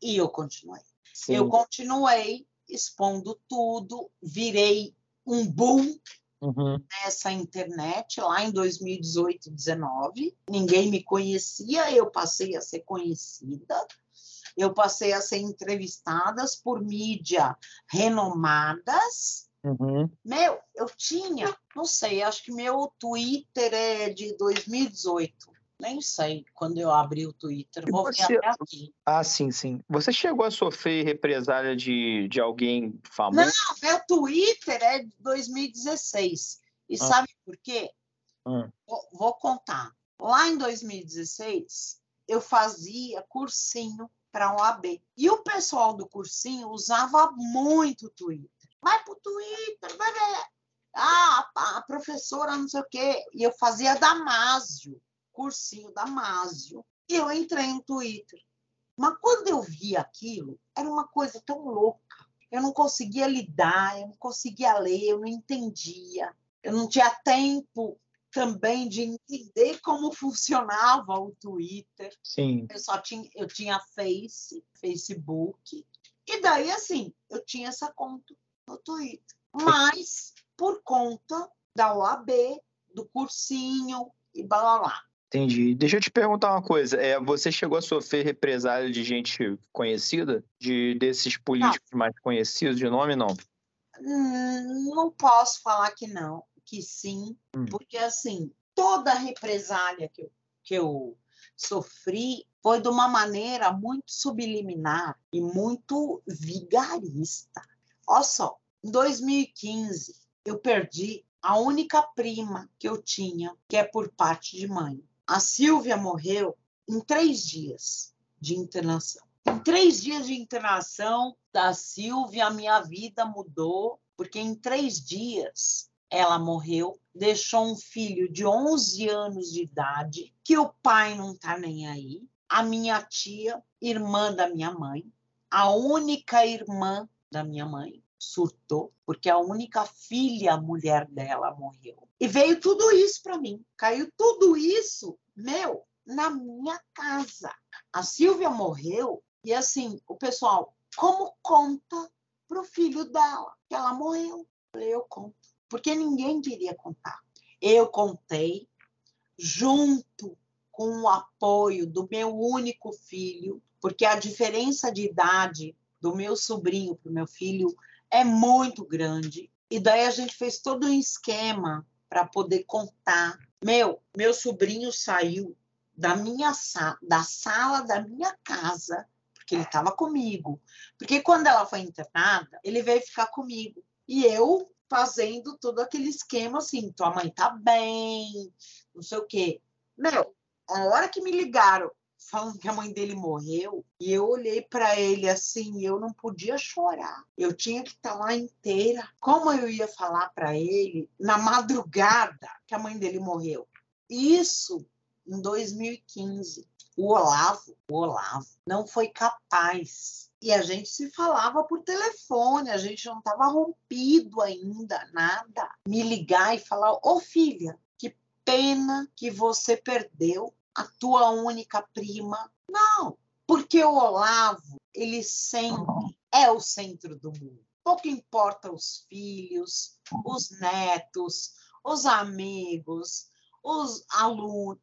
S4: E eu continuei.
S1: Sim.
S4: Eu continuei expondo tudo, virei um boom
S1: Uhum.
S4: nessa internet lá em 2018, 19. Ninguém me conhecia, eu passei a ser conhecida. Eu passei a ser entrevistadas por mídia renomadas.
S1: Uhum.
S4: Meu, eu tinha, não sei, acho que meu Twitter é de 2018. Nem sei quando eu abri o Twitter.
S1: E
S4: Vou ver
S1: você-
S4: até aqui.
S1: Ah, sim, sim. Você chegou a sofrer represália de, de alguém famoso?
S4: Não, meu Twitter é de 2016. E
S1: Ah.
S4: sabe por quê?
S1: Hum.
S4: Vou, vou contar. Lá em 2016, eu fazia cursinho para a OAB. E o pessoal do cursinho usava muito o Twitter. Vai pro Twitter, vai ver. Ah, a a professora não sei o quê. E eu fazia Damásio, cursinho Damásio. E eu entrei no Twitter. Mas quando eu vi aquilo, era uma coisa tão louca. Eu não conseguia lidar, eu não conseguia ler, eu não entendia. Eu não tinha tempo também de entender como [LAUGHS] funcionava o Twitter.
S1: Sim.
S4: Eu só tinha, eu tinha Face, Facebook. E daí, assim, eu tinha essa conta no Twitter. Mas, por conta da OAB, do cursinho e blá blá blá.
S1: Entendi. Deixa eu te perguntar uma coisa. É, você chegou a sofrer represália de gente conhecida? De desses políticos mais conhecidos de nome, não?
S4: Hum, Não posso falar que não, que sim,
S1: Hum.
S4: porque assim, toda represália que eu, que eu sofri foi de uma maneira muito subliminar e muito vigarista. Olha só, em 2015 eu perdi a única prima que eu tinha, que é por parte de mãe. A Silvia morreu em três dias de internação. Em três dias de internação da Silvia, a minha vida mudou, porque em três dias ela morreu, deixou um filho de 11 anos de idade, que o pai não está nem aí, a minha tia, irmã da minha mãe, a única irmã da minha mãe, surtou, porque a única filha mulher dela morreu. E veio tudo isso para mim. Caiu tudo isso, meu, na minha casa. A Silvia morreu e assim, o pessoal, como conta pro filho dela que ela morreu? Eu eu conto, porque ninguém queria contar. Eu contei junto com o apoio do meu único filho, porque a diferença de idade do meu sobrinho para o meu filho é muito grande. E daí a gente fez todo um esquema para poder contar. Meu, meu sobrinho saiu da minha da sala da minha casa, porque ele estava comigo. Porque quando ela foi internada, ele veio ficar comigo. E eu fazendo todo aquele esquema assim, tua mãe tá bem, não sei o quê. Meu, a hora que me ligaram falando que a mãe dele morreu, e eu olhei para ele assim, eu não podia chorar. Eu tinha que estar tá lá inteira. Como eu ia falar para ele na madrugada que a mãe dele morreu? Isso em 2015. O Olavo, o Olavo não foi capaz. E a gente se falava por telefone, a gente não estava rompido ainda, nada. Me ligar e falar: Ô oh, filha, que pena que você perdeu a tua única prima. Não, porque o Olavo, ele sempre é o centro do mundo. Pouco importa os filhos, os netos, os amigos, os alunos.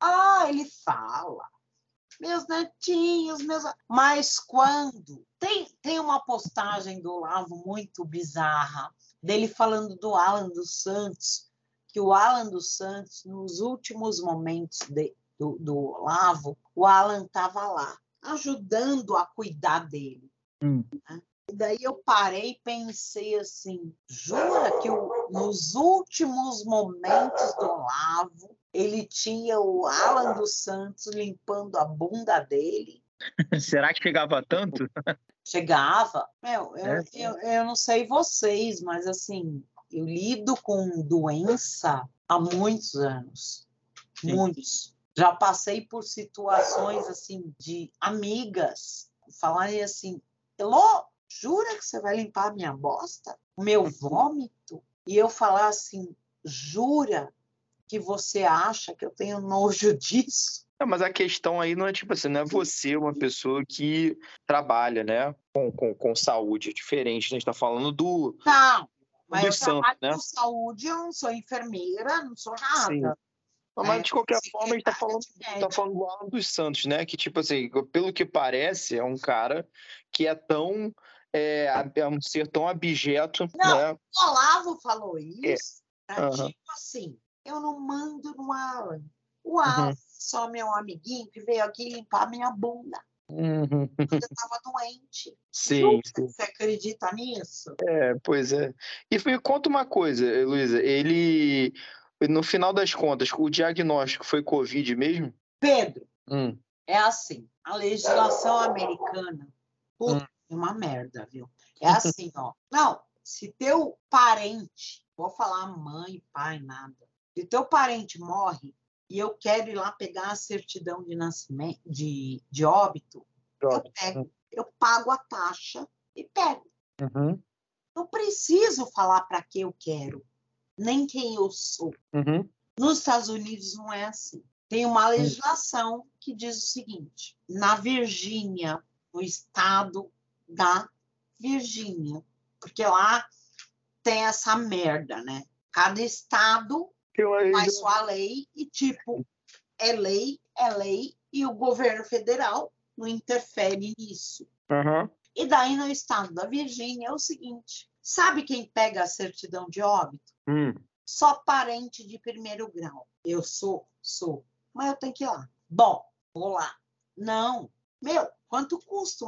S4: Ah, ele fala. Meus netinhos, meus. Mas quando. Tem, tem uma postagem do Olavo muito bizarra, dele falando do Alan dos Santos, que o Alan dos Santos, nos últimos momentos de, do, do Olavo, o Alan estava lá, ajudando a cuidar dele. Hum. Né? E daí eu parei e pensei assim: jura que o, nos últimos momentos do Olavo ele tinha o Alan dos Santos limpando a bunda dele? [LAUGHS]
S1: Será que chegava tanto?
S4: Chegava. Meu, eu, é. eu, eu não sei vocês, mas assim, eu lido com doença há muitos anos. Sim. Muitos. Já passei por situações assim de amigas falarem assim: Elô, jura que você vai limpar a minha bosta? O meu vômito? E eu falar assim: jura que você acha que eu tenho nojo [LAUGHS] disso?
S1: Não, mas a questão aí não é tipo assim, não é você uma pessoa que trabalha, né, com, com, com saúde, é diferente, a gente tá falando do...
S4: Não, mas eu Santos, trabalho né? com saúde, eu não sou enfermeira, não sou nada. Sim.
S1: Mas, de qualquer forma, a gente tá falando, tá falando do Alan dos Santos, né? Que, tipo assim, pelo que parece, é um cara que é tão. É, é um ser tão abjeto.
S4: Não,
S1: né?
S4: o Olavo falou é. isso. É. Uhum. Tipo assim, eu não mando no Alan. O Alan uhum. só meu amiguinho que veio aqui limpar minha bunda. Uhum. Quando eu estava doente. [LAUGHS]
S1: Sim, sim,
S4: Você acredita nisso?
S1: É, pois é. E me conta uma coisa, Luísa. Ele no final das contas, o diagnóstico foi Covid mesmo?
S4: Pedro, hum. é assim, a legislação americana, puta, hum. é uma merda, viu? É assim, ó. Não, se teu parente, vou falar mãe, pai, nada. Se teu parente morre e eu quero ir lá pegar a certidão de nascimento, de, de óbito, eu pego, eu pago a taxa e pego. Uhum. Não preciso falar para que eu quero nem quem eu sou. Uhum. Nos Estados Unidos não é assim. Tem uma legislação que diz o seguinte: na Virgínia, no estado da Virgínia, porque lá tem essa merda, né? Cada estado faz sua lei e, tipo, é lei, é lei, e o governo federal não interfere nisso. Uhum. E daí, no estado da Virgínia, é o seguinte: sabe quem pega a certidão de óbito? Hum. Só parente de primeiro grau. Eu sou, sou. Mas eu tenho que ir lá. Bom, vou lá. Não. Meu, quanto custa?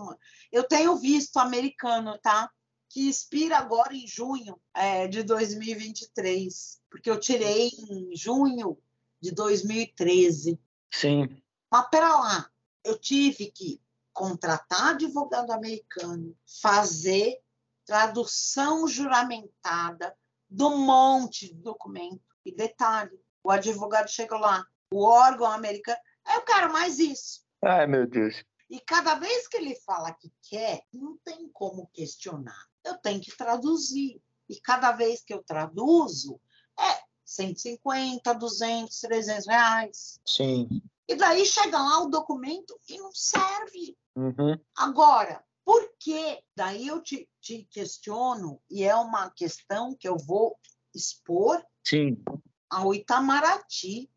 S4: Eu tenho visto americano, tá? Que expira agora em junho é, de 2023. Porque eu tirei em junho de 2013.
S1: Sim.
S4: Mas pera lá. Eu tive que contratar advogado americano, fazer tradução juramentada, do monte de documento. E detalhe, o advogado chega lá, o órgão americano, eu quero mais isso.
S1: Ai, meu Deus.
S4: E cada vez que ele fala que quer, não tem como questionar. Eu tenho que traduzir. E cada vez que eu traduzo, é 150, 200, 300 reais.
S1: Sim.
S4: E daí chega lá o documento e não serve. Uhum. Agora, por que? Daí eu te, te questiono, e é uma questão que eu vou expor
S1: Sim.
S4: ao Itamaraty.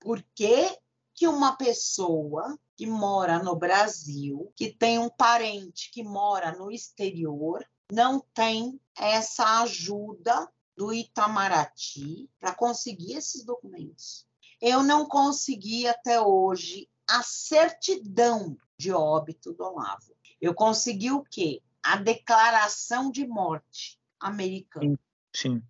S4: Por que, que uma pessoa que mora no Brasil, que tem um parente que mora no exterior, não tem essa ajuda do Itamaraty para conseguir esses documentos. Eu não consegui até hoje a certidão de óbito do Olavo. Eu consegui o quê? A declaração de morte americana.
S1: Sim.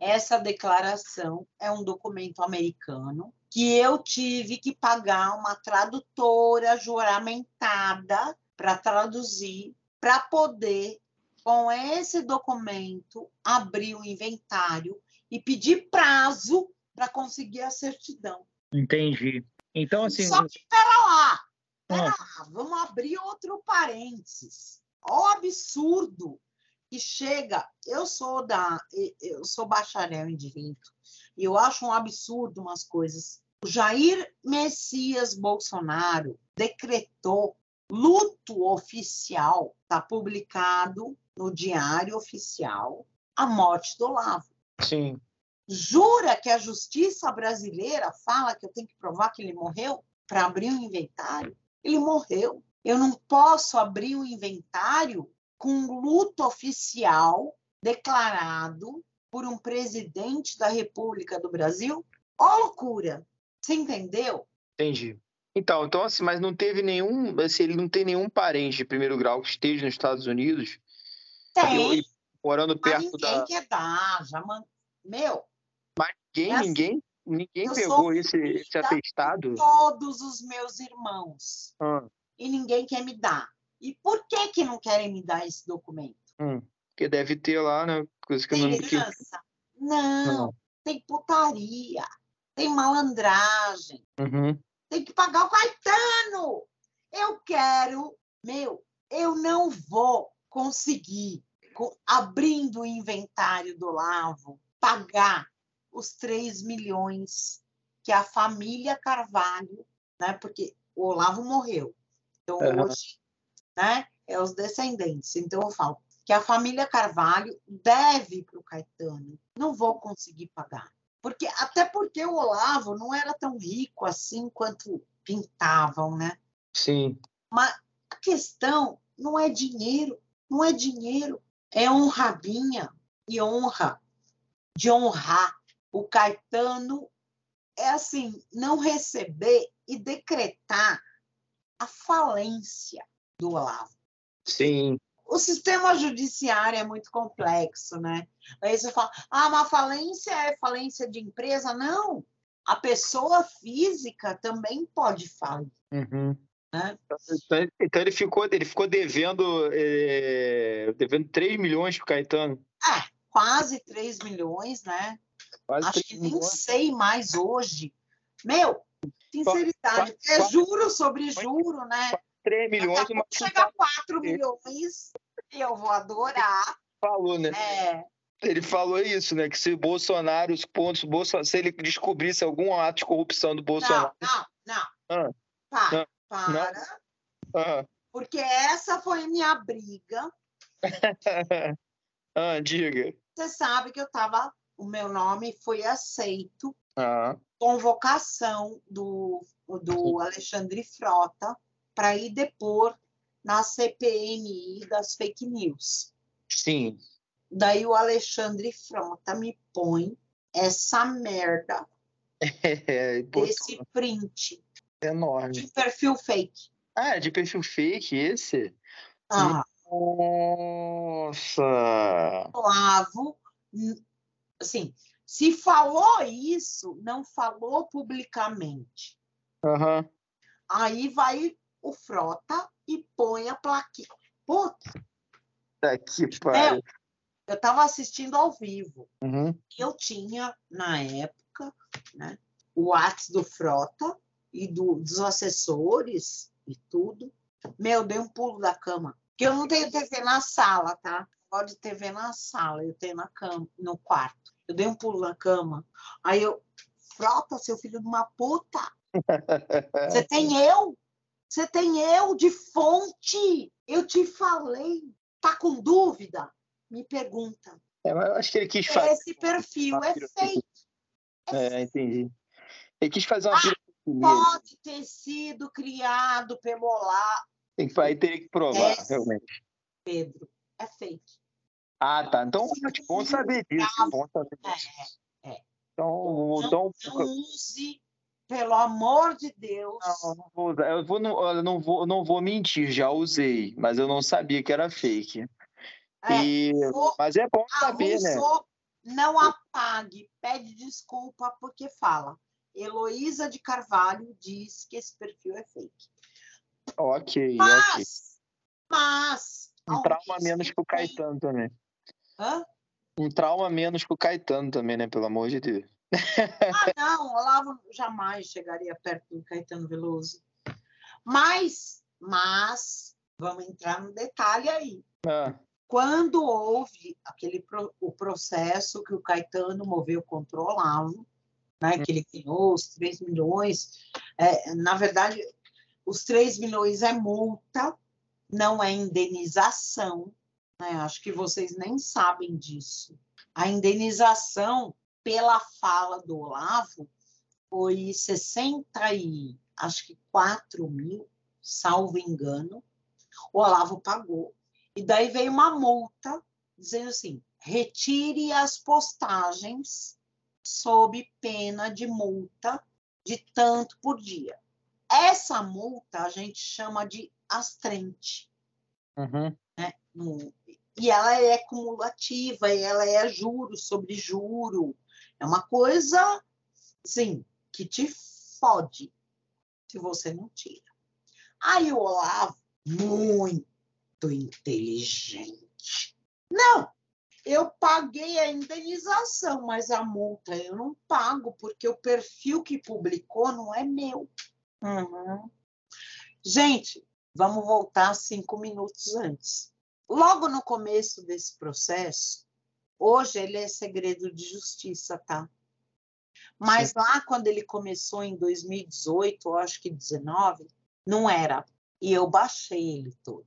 S4: Essa declaração é um documento americano que eu tive que pagar uma tradutora juramentada para traduzir, para poder, com esse documento, abrir o inventário e pedir prazo para conseguir a certidão.
S1: Entendi. Então, assim.
S4: Só que, pera lá, pera lá, vamos abrir outro parênteses. Olha o absurdo que chega. Eu sou da, eu sou bacharel em direito e eu acho um absurdo umas coisas. O Jair Messias Bolsonaro decretou luto oficial, está publicado no Diário Oficial, a morte do Olavo.
S1: Sim.
S4: Jura que a justiça brasileira fala que eu tenho que provar que ele morreu para abrir o um inventário? Ele morreu. Eu não posso abrir o um inventário com luto oficial declarado por um presidente da República do Brasil? Ó loucura! Você entendeu?
S1: Entendi. Então, então assim, mas não teve nenhum, assim, ele não tem nenhum parente de primeiro grau que esteja nos Estados Unidos?
S4: Tem.
S1: Morando perto
S4: mas ninguém
S1: da.
S4: quer dar, já man... Meu.
S1: Mas ninguém,
S4: é assim,
S1: ninguém, ninguém pegou esse, esse atestado.
S4: Todos os meus irmãos.
S1: Ah.
S4: E ninguém quer me dar. E por que que não querem me dar esse documento?
S1: Hum, porque deve ter lá, né? Coisa que
S4: tem
S1: não...
S4: herança? Não, não, tem putaria, tem malandragem,
S1: uhum.
S4: tem que pagar o Caetano. Eu quero, meu, eu não vou conseguir, abrindo o inventário do Lavo, pagar os 3 milhões que a família Carvalho, né? Porque o Olavo morreu. Então, uhum. hoje né? É os descendentes. Então eu falo que a família Carvalho deve para o Caetano. Não vou conseguir pagar. Porque, até porque o Olavo não era tão rico assim quanto pintavam, né?
S1: Sim.
S4: Mas a questão não é dinheiro, não é dinheiro, é honradinha e honra, de honrar. O Caetano é assim, não receber e decretar a falência do Olavo.
S1: Sim.
S4: O sistema judiciário é muito complexo, né? Aí você fala, ah, uma falência é falência de empresa. Não, a pessoa física também pode falir.
S1: Uhum.
S4: Né?
S1: Então, então ele ficou, ele ficou devendo, é, devendo 3 milhões para o Caetano.
S4: É, quase 3 milhões, né?
S1: Quase
S4: Acho que nem sei mais hoje. Meu, sinceridade, é juro sobre juro, né?
S1: 3 milhões.
S4: Uma... Chegar a 4 milhões, eu vou adorar.
S1: Falou, né?
S4: É.
S1: Ele falou isso, né? Que se o Bolsonaro, os pontos, Bolsonaro, se ele descobrisse algum ato de corrupção do Bolsonaro.
S4: Não, não, não.
S1: Ah,
S4: para,
S1: não,
S4: para.
S1: Ah.
S4: Porque essa foi minha briga. [LAUGHS]
S1: ah, diga.
S4: Você sabe que eu estava. O meu nome foi aceito.
S1: Ah.
S4: Convocação do, do Alexandre Frota para ir depor na CPMI das fake news.
S1: Sim.
S4: Daí o Alexandre Frota me põe essa merda [LAUGHS]
S1: é,
S4: desse print.
S1: Enorme.
S4: De perfil fake.
S1: Ah, de perfil fake esse?
S4: Ah.
S1: Nossa!
S4: Lavo, assim, se falou isso, não falou publicamente.
S1: Uhum.
S4: Aí vai o Frota e põe a plaquinha. Puta!
S1: Tá que pariu.
S4: Eu estava assistindo ao vivo.
S1: Uhum.
S4: Eu tinha, na época, né, o WhatsApp do Frota e do, dos assessores e tudo. Meu, dei um pulo da cama. Porque eu não tenho TV na sala, tá? Pode TV na sala, eu tenho na cama, no quarto. Eu dei um pulo na cama. Aí eu, Frota, seu filho de uma puta. [LAUGHS] Você tem eu? Você tem eu de fonte. Eu te falei. Tá com dúvida? Me pergunta.
S1: É, eu acho que ele quis fazer.
S4: Esse perfil é fake.
S1: É, entendi. Ele quis fazer uma.
S4: Ah, pode ter sido criado pelo Olá.
S1: Tem que, aí teria que provar,
S4: é,
S1: realmente.
S4: Pedro, é fake.
S1: Ah, tá. Então, bom saber disso. Bom saber disso.
S4: É, é.
S1: Então, então
S4: não use, pelo amor de Deus.
S1: Não, não vou usar. Eu vou, não, eu não vou, não vou mentir, já usei, mas eu não sabia que era fake.
S4: É,
S1: E-
S4: for-
S1: mas é bom saber, né?
S4: não apague, pede desculpa porque fala. Heloísa de Carvalho diz que esse perfil é fake.
S1: Ok, ok.
S4: Mas, mas.
S1: Um trauma menos que o Caetano também.
S4: Hã?
S1: Um trauma menos que o Caetano também, né? Pelo amor de Deus.
S4: Ah, [LAUGHS] não, Olavo jamais chegaria perto do Caetano Veloso. Mas, mas, vamos entrar no detalhe aí.
S1: Ah,
S4: Quando houve aquele o processo que o Caetano moveu contra o Olavo, né, que ele ganhou os 3 milhões, é, na verdade, os 3 milhões é multa, não é indenização. Né? Acho que vocês nem sabem disso. A indenização pela fala do Olavo foi 60 e acho que 4 mil, salvo engano. O Olavo pagou. E daí veio uma multa dizendo assim: retire as postagens sob pena de multa de tanto por dia. Essa multa a gente chama de astrente.
S1: uhum.
S4: no- e ela é cumulativa, e ela é juro sobre juro. É uma coisa, assim, que te fode se você não tira. Aí o Olavo, muito inteligente. Não, eu paguei a indenização, mas a multa eu não pago, porque o perfil que publicou não é meu. Uhum. Gente, vamos voltar cinco minutos antes. Logo no começo desse processo, hoje ele é segredo de justiça, tá? Mas lá quando ele começou em 2018, eu acho que 19, não era. E eu baixei ele todo.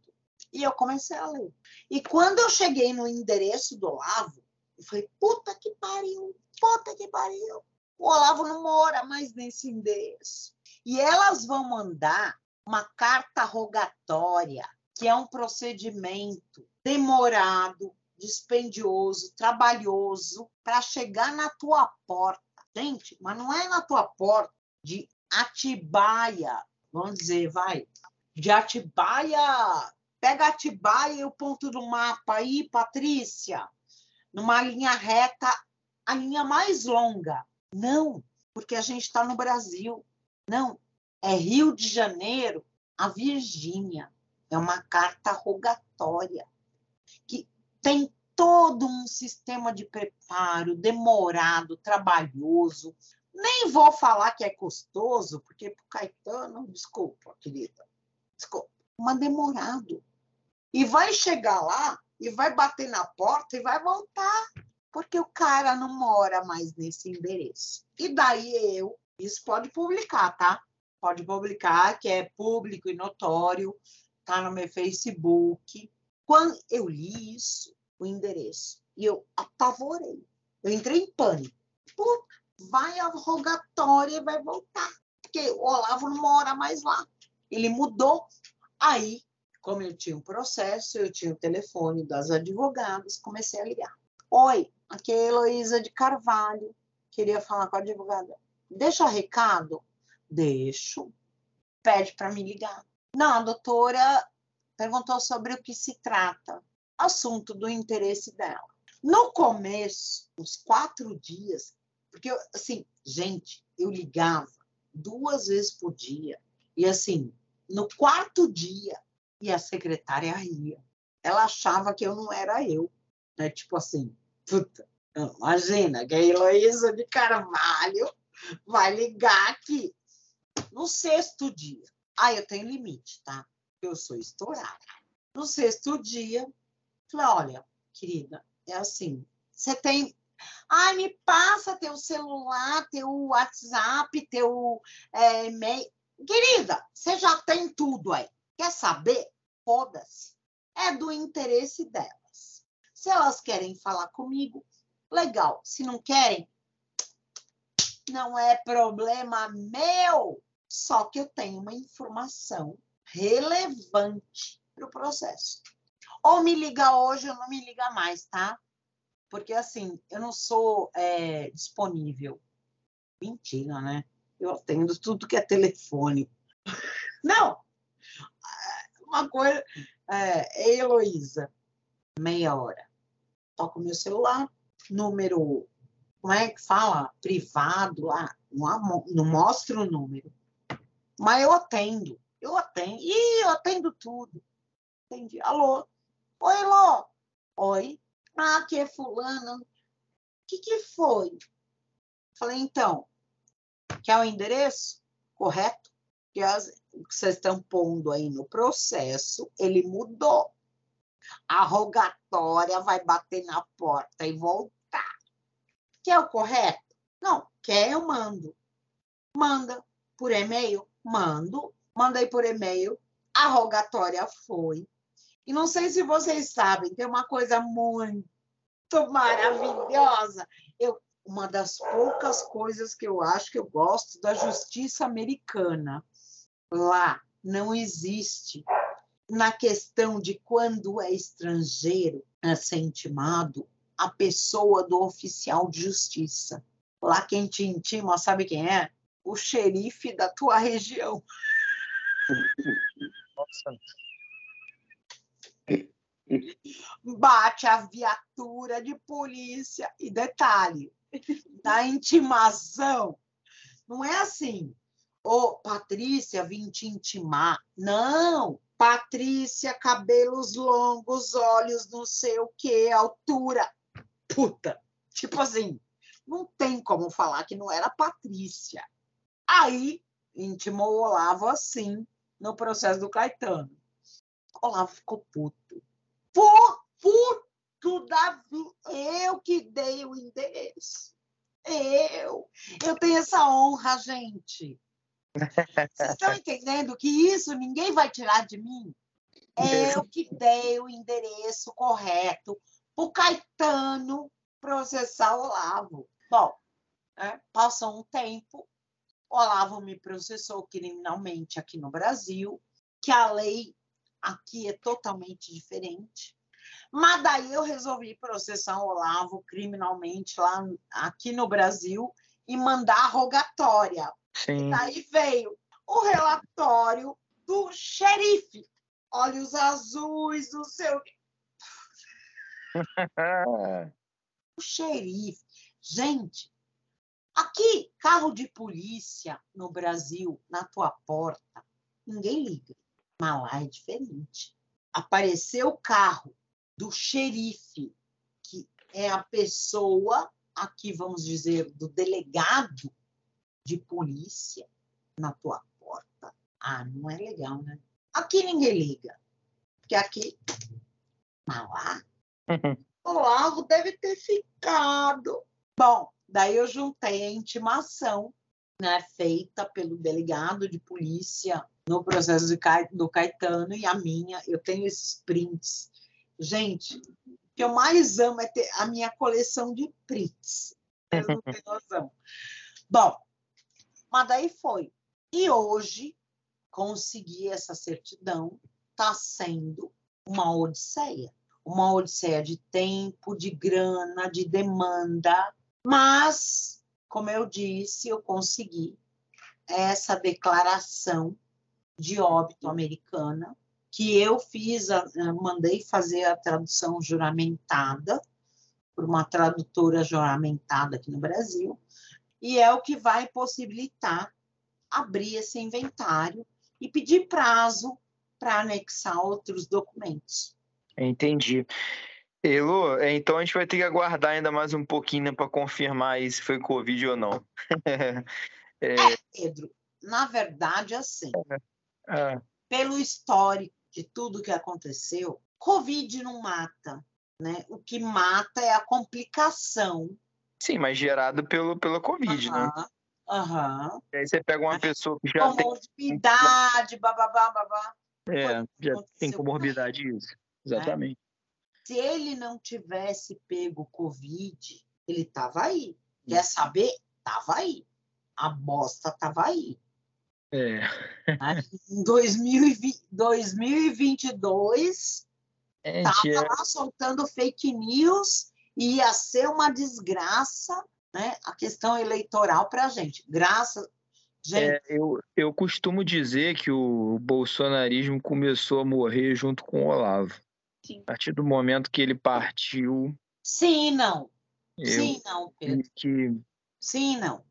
S4: E eu comecei a ler. E quando eu cheguei no endereço do Olavo, eu falei, puta que pariu, puta que pariu. O Olavo não mora mais nesse endereço. E elas vão mandar uma carta rogatória, que é um procedimento demorado, dispendioso, trabalhoso, para chegar na tua porta. Gente, mas não é na tua porta de Atibaia, vamos dizer, vai, de Atibaia, pega Atibaia e o ponto do mapa aí, Patrícia, numa linha reta, a linha mais longa. Não, porque a gente está no Brasil. Não, é Rio de Janeiro a Virgínia. É uma carta rogatória que tem todo um sistema de preparo demorado, trabalhoso. Nem vou falar que é custoso, porque para o Caetano, desculpa, querida, desculpa, mas demorado. E vai chegar lá e vai bater na porta e vai voltar, porque o cara não mora mais nesse endereço. E daí eu, isso pode publicar, tá? Pode publicar, que é público e notório, tá no meu Facebook. Quando eu li isso, o endereço, e eu apavorei. Eu entrei em pânico. Pô, vai a rogatória e vai voltar. Porque o Olavo não mora mais lá. Ele mudou. Aí, como eu tinha um processo, eu tinha o telefone das advogadas, comecei a ligar. Oi, aqui é a Heloísa de Carvalho. Queria falar com a advogada. Deixa recado? Deixo. Pede para me ligar. Não, a doutora perguntou sobre o que se trata. Assunto do interesse dela. No começo, uns quatro dias, porque, assim, gente, eu ligava duas vezes por dia. E, assim, no quarto dia, e a secretária ria. Ela achava que eu não era eu. Né? Tipo assim, puta, imagina que a Heloísa de Carvalho vai ligar aqui no sexto dia. Ah, eu tenho limite, tá? Eu sou estourada. No sexto dia, falei, olha, querida, é assim, você tem... Ai, me passa teu celular, teu WhatsApp, teu é, e-mail. Querida, você já tem tudo aí. Quer saber? Foda-se. É do interesse delas. Se elas querem falar comigo, legal. Se não querem, não é problema meu. Só que eu tenho uma informação relevante para o processo. Ou me liga hoje ou não me liga mais, tá? Porque assim, eu não sou é, disponível. Mentira, né? Eu atendo tudo que é telefone. [LAUGHS] Não! Uma coisa. É, Heloísa, meia hora. Toco meu celular, número. Como é que fala? Privado lá. Não, não mostra o número. Mas eu atendo. Eu atendo. Ih, eu atendo tudo. Entendi. Alô? Oi, Lô. Oi. Ah, aqui é fulano. O que, que foi? Falei, então, quer o endereço? Correto? Que as, o que vocês estão pondo aí no processo, ele mudou. A rogatória vai bater na porta e voltar. Quer o correto? Não, quer, eu mando. Manda por e-mail? Mando. Mandei por e-mail. A rogatória foi. E não sei se vocês sabem, tem uma coisa muito maravilhosa. Eu, uma das poucas coisas que eu acho que eu gosto da justiça americana. Lá não existe na questão de quando é estrangeiro a ser intimado a pessoa do oficial de justiça. Lá quem te intima, sabe quem é? O xerife da tua região. Nossa bate a viatura de polícia. E detalhe, da intimação, não é assim, ô oh, Patrícia, vim te intimar. Não, Patrícia, cabelos longos, olhos não sei o que, altura. Puta, tipo assim, não tem como falar que não era Patrícia. Aí, intimou o Olavo assim, no processo do Caetano. O Olavo ficou puto por puto da Eu que dei o endereço. Eu. Eu tenho essa honra, gente. Vocês estão [LAUGHS] entendendo que isso ninguém vai tirar de mim? Eu que dei o endereço correto o Caetano processar o Olavo. Bom, é, passou um tempo, Olavo me processou criminalmente aqui no Brasil, que a lei aqui é totalmente diferente. Mas daí eu resolvi processar o Olavo criminalmente lá aqui no Brasil e mandar rogatória. Sim. E daí veio o relatório do xerife. Olhos azuis, o seu. [LAUGHS] o xerife. Gente, aqui, carro de polícia no Brasil, na tua porta, ninguém liga. Mas lá é diferente. Apareceu o carro do xerife, que é a pessoa, aqui vamos dizer, do delegado de polícia na tua porta. Ah, não é legal, né? Aqui ninguém liga. Porque aqui, mas lá, [LAUGHS] o Lavo deve ter ficado. Bom, daí eu juntei a intimação né, feita pelo delegado de polícia no processo do Caetano e a minha. Eu tenho esses prints. Gente, o que eu mais amo é ter a minha coleção de prints. [LAUGHS] Vocês não têm noção. Bom, mas daí foi. E hoje, conseguir essa certidão está sendo uma odisseia. Uma odisseia de tempo, de grana, de demanda. Mas, como eu disse, eu consegui essa declaração de óbito americana, que eu fiz, a, mandei fazer a tradução juramentada por uma tradutora juramentada aqui no Brasil, e é o que vai possibilitar abrir esse inventário e pedir prazo para anexar outros documentos.
S1: Entendi. Elo, então a gente vai ter que aguardar ainda mais um pouquinho né, para confirmar se foi Covid ou não. [LAUGHS]
S4: é... é, Pedro, na verdade, assim, é. É. Pelo histórico de tudo que aconteceu, Covid não mata, né? O que mata é a complicação.
S1: Sim, mas gerado pelo, pela Covid, né?
S4: Aham.
S1: E aí você pega uma pessoa que já
S4: comorbidade, tem... bababá, babá.
S1: É, já tem comorbidade isso. Exatamente. Né?
S4: Se ele não tivesse pego Covid, ele estava aí. Quer saber? Estava aí. A bosta estava aí.
S1: É.
S4: Em 2022,
S1: Gente,
S4: Tava
S1: é-
S4: lá soltando fake news e ia ser uma desgraça, né? A questão eleitoral para a gente. Graças, gente,
S1: é, eu, eu costumo dizer que o bolsonarismo começou a morrer junto com o Olavo.
S2: Sim.
S1: A partir do momento que ele partiu,
S4: sim, não, sim, não, Pedro,
S1: que
S4: sim, não.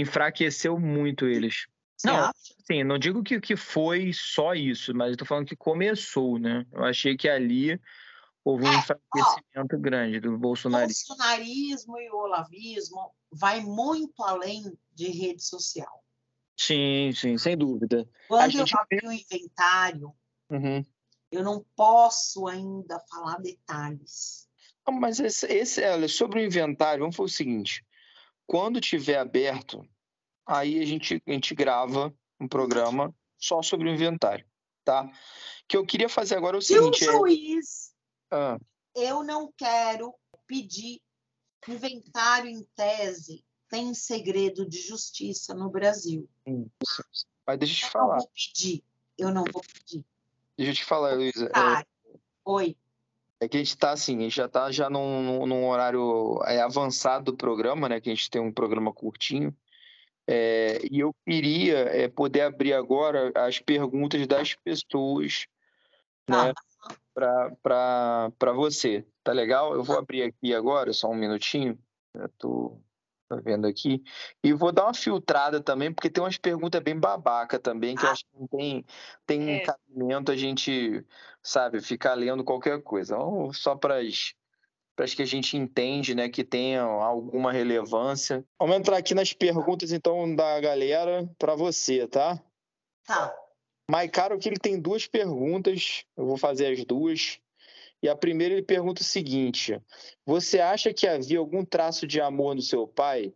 S1: enfraqueceu muito eles.
S4: Você
S1: Não.
S4: acha?
S1: Sim, não digo que, que foi só isso, mas eu tô falando que começou, né? Eu achei que ali houve um
S4: É,
S1: enfraquecimento grande do
S4: O
S1: bolsonarismo.
S4: bolsonarismo e o olavismo vai muito além de rede social.
S1: Sim, sim, sem dúvida.
S4: Quando
S1: gente
S4: eu abri o inventário,
S1: Uhum.
S4: Eu não posso ainda falar detalhes.
S1: Não, Mas esse, esse, sobre o inventário, vamos fazer o seguinte: quando tiver aberto, aí a gente, a gente grava um programa só sobre o inventário, tá? O que eu queria fazer agora é o
S4: Se o
S1: seguinte: é-
S4: juiz,
S1: ah,
S4: eu não quero pedir inventário em tese, tem segredo de justiça no Brasil.
S1: mas deixa eu te
S4: Eu não
S1: falar,
S4: vou pedir. Eu não vou pedir.
S1: Deixa eu te falar, Luísa. é-
S4: Cara, oi.
S1: É que a gente está assim, a gente já está já num, num- horário é, avançado do programa, né? Que a gente tem um programa curtinho. É, e eu queria é, poder abrir agora as perguntas das pessoas
S4: Tá.
S1: né, para você. Tá legal? Eu vou abrir aqui agora, só um minutinho. Eu tô, tô vendo aqui. E vou dar uma filtrada também, porque tem umas perguntas bem babaca também, que eu
S4: Ah.
S1: acho que não tem, tem
S2: É.
S1: cabimento a gente, sabe, ficar lendo qualquer coisa. Vamos só para as para as que a gente entende, né, que tenham alguma relevância. Vamos entrar aqui nas perguntas, então, da galera para você, tá?
S4: Tá.
S1: Maicaro, que ele tem duas perguntas, eu vou fazer as duas. E a primeira ele pergunta o seguinte: Você acha que havia algum traço de amor no seu pai?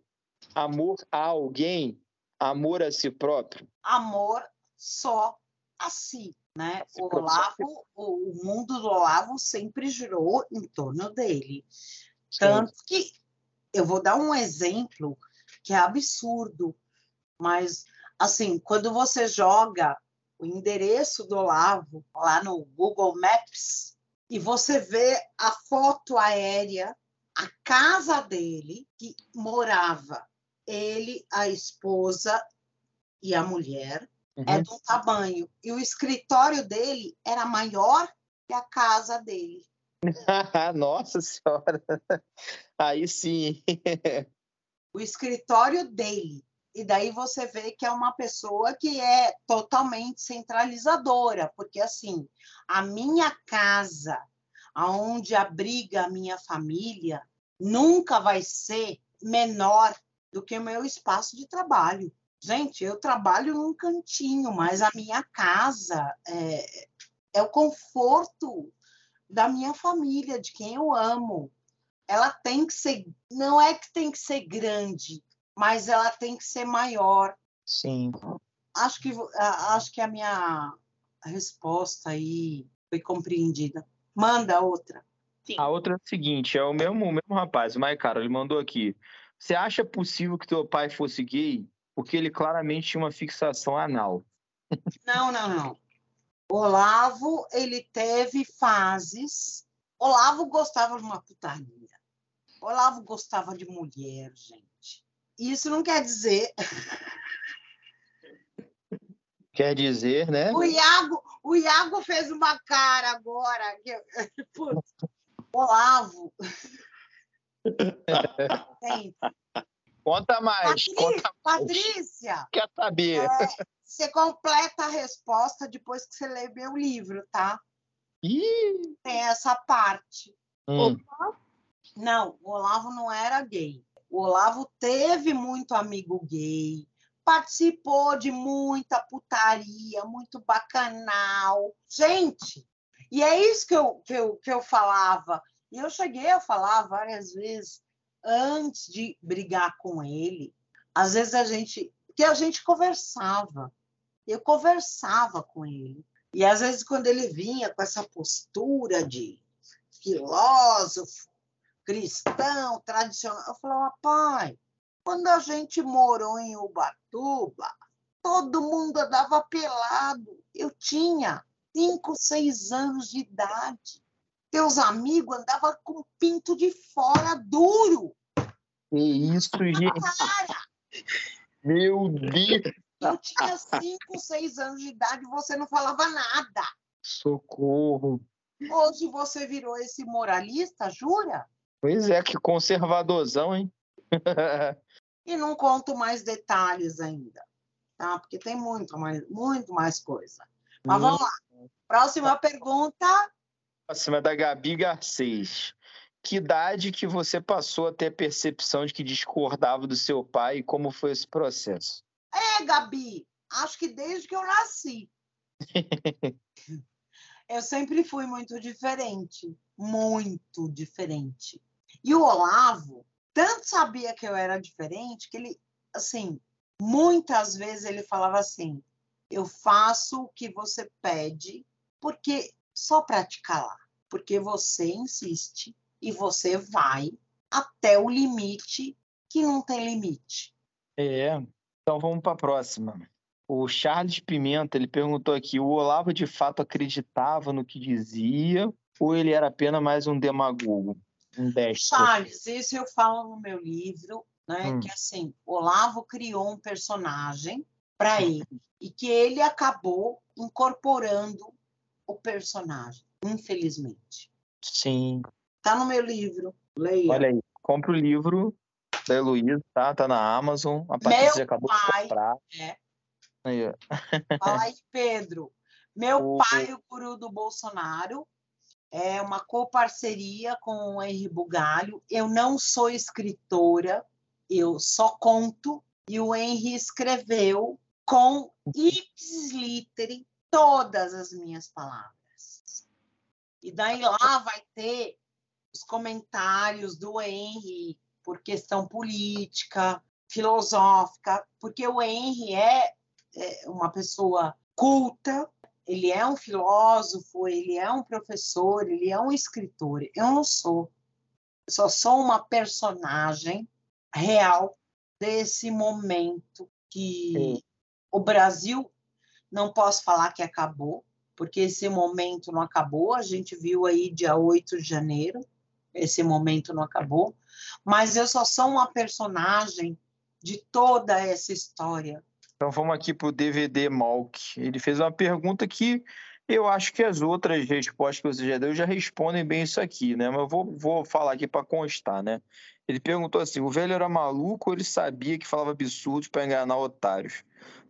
S1: Amor a alguém? Amor a si próprio?
S4: Amor só a si. Né? O. Olavo, o mundo do Olavo sempre girou em torno dele.
S1: Sim.
S4: Tanto que eu vou dar um exemplo que é absurdo, mas assim, quando você joga o endereço do Olavo lá no Google Maps e você vê a foto aérea, a casa dele, que morava ele, a esposa e a mulher, é
S1: Uhum.
S4: de um tamanho. E o escritório dele era maior que a casa dele. [LAUGHS]
S1: Nossa Senhora! Aí sim.
S4: o escritório dele. E daí você vê que é uma pessoa que é totalmente centralizadora, porque assim, a minha casa, aonde abriga a minha família, nunca vai ser menor do que o meu espaço de trabalho. Gente, eu trabalho num cantinho, mas a minha casa é, é o conforto da minha família, de quem eu amo ela tem que ser, não é que tem que ser grande, mas ela tem que ser maior.
S1: Sim.
S4: Acho que a- acho que a minha resposta aí foi compreendida. Manda outra.
S2: Sim.
S1: A outra é a seguinte: é o mesmo, o mesmo rapaz, o Maicaro, ele mandou aqui. Você acha possível que teu pai fosse gay? Porque ele claramente tinha uma fixação anal.
S4: Não, não, não. Olavo, ele teve fases. Olavo gostava de uma putaria. Olavo gostava de mulher, gente. Isso não quer dizer.
S1: Quer dizer, né?
S4: O Iago, o Iago fez uma cara agora. que- [LAUGHS] Putz. Olavo. [LAUGHS]
S1: Conta mais,
S4: Patrícia,
S1: conta mais.
S4: Patrícia,
S1: Quer saber?
S4: você completa a resposta depois que você lê meu livro, tá?
S1: Ih!
S4: Tem essa parte.
S1: Hum,
S4: Não, o Olavo não era gay. O Olavo teve muito amigo gay, participou de muita putaria, muito bacanal. Gente, e é isso que eu, que eu, que eu falava. E eu cheguei a falar várias vezes antes de brigar com ele. Às vezes a gente. que a gente conversava. Eu conversava com ele. E às vezes, quando ele vinha com essa postura de filósofo, cristão, tradicional, eu falava, pai, quando a gente morou em Ubatuba, todo mundo andava pelado. Eu tinha cinco, seis anos de idade. Teus amigos andavam com pinto de fora duro.
S1: Que isso, gente.
S4: Cara,
S1: Meu Deus.
S4: eu tinha cinco, seis anos de idade e você não falava nada.
S1: Socorro.
S4: Hoje você virou esse moralista, jura?
S1: Pois é, que conservadorzão, hein? [LAUGHS]
S4: E não conto mais detalhes ainda, tá? Porque tem muito mais, muito mais coisa. Mas vamos lá. Próxima pergunta.
S1: Próxima é da Gabi Garcês. Que idade que você passou a ter a percepção de que discordava do seu pai e como foi esse processo?
S4: É, Gabi, acho que desde que eu nasci. [LAUGHS] eu sempre fui muito diferente, muito diferente. E o Olavo tanto sabia que eu era diferente que ele, assim, muitas vezes ele falava assim: eu faço o que você pede porque só para te calar, porque você insiste e você vai até o limite que não tem limite.
S1: É, então vamos para a próxima. O Charles Pimenta, ele perguntou aqui, o Olavo de fato acreditava no que dizia ou ele era apenas mais um demagogo, um?
S4: Charles, isso eu falo no meu livro, né?
S1: Hum.
S4: Que assim, Olavo criou um personagem para ele e que ele acabou incorporando o personagem, infelizmente.
S1: Sim,
S4: Tá no meu livro, leia.
S1: olha aí, compra o livro da Heloísa, tá? Tá na Amazon, a Patrícia acabou de
S4: pai,
S1: comprar.
S4: é.
S1: Aí.
S4: Fala aí, Pedro. Meu
S1: O-
S4: pai, o guru do Bolsonaro, é uma coparceria com o Henri Bugalho. Eu não sou escritora, eu só conto. E o Henri escreveu com ipsis literi todas as minhas palavras. E daí lá vai ter os comentários do Henry por questão política, filosófica, porque o Henry é, é uma pessoa culta, ele é um filósofo, ele é um professor, ele é um escritor. Eu não sou. Eu só sou uma personagem real desse momento que
S1: Sim.
S4: o Brasil não posso falar que acabou, porque esse momento não acabou. A gente viu aí dia 8 de janeiro, esse momento não acabou, mas eu só sou uma personagem de toda essa história.
S1: Então vamos aqui para o DVD Malk. Ele fez uma pergunta que eu acho que as outras respostas que você já deu já respondem bem isso aqui, né? Mas eu vou, vou falar aqui para constar, né? Ele perguntou assim: o velho era maluco ou ele sabia que falava absurdos para enganar otários?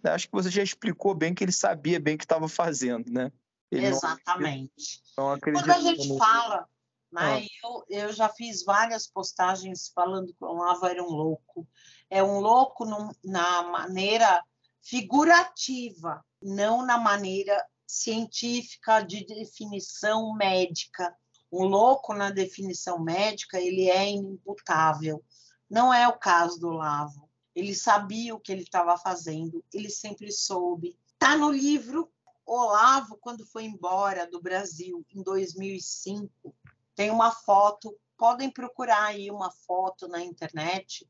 S1: Eu Acho que você já explicou bem que ele sabia bem o que estava fazendo, né? Ele não-
S4: Exatamente.
S1: não, acreditou
S4: Quando a gente fala, né,
S1: Ah.
S4: eu, eu já fiz várias postagens falando que o Olavo era um louco. É um louco num- na maneira figurativa, não na maneira científica de definição médica. Um louco na definição médica, ele é inimputável. Não é o caso do Olavo. Ele sabia o que ele estava fazendo, ele sempre soube. Está no livro Olavo, quando foi embora do Brasil em 2005, tem uma foto, podem procurar aí uma foto na internet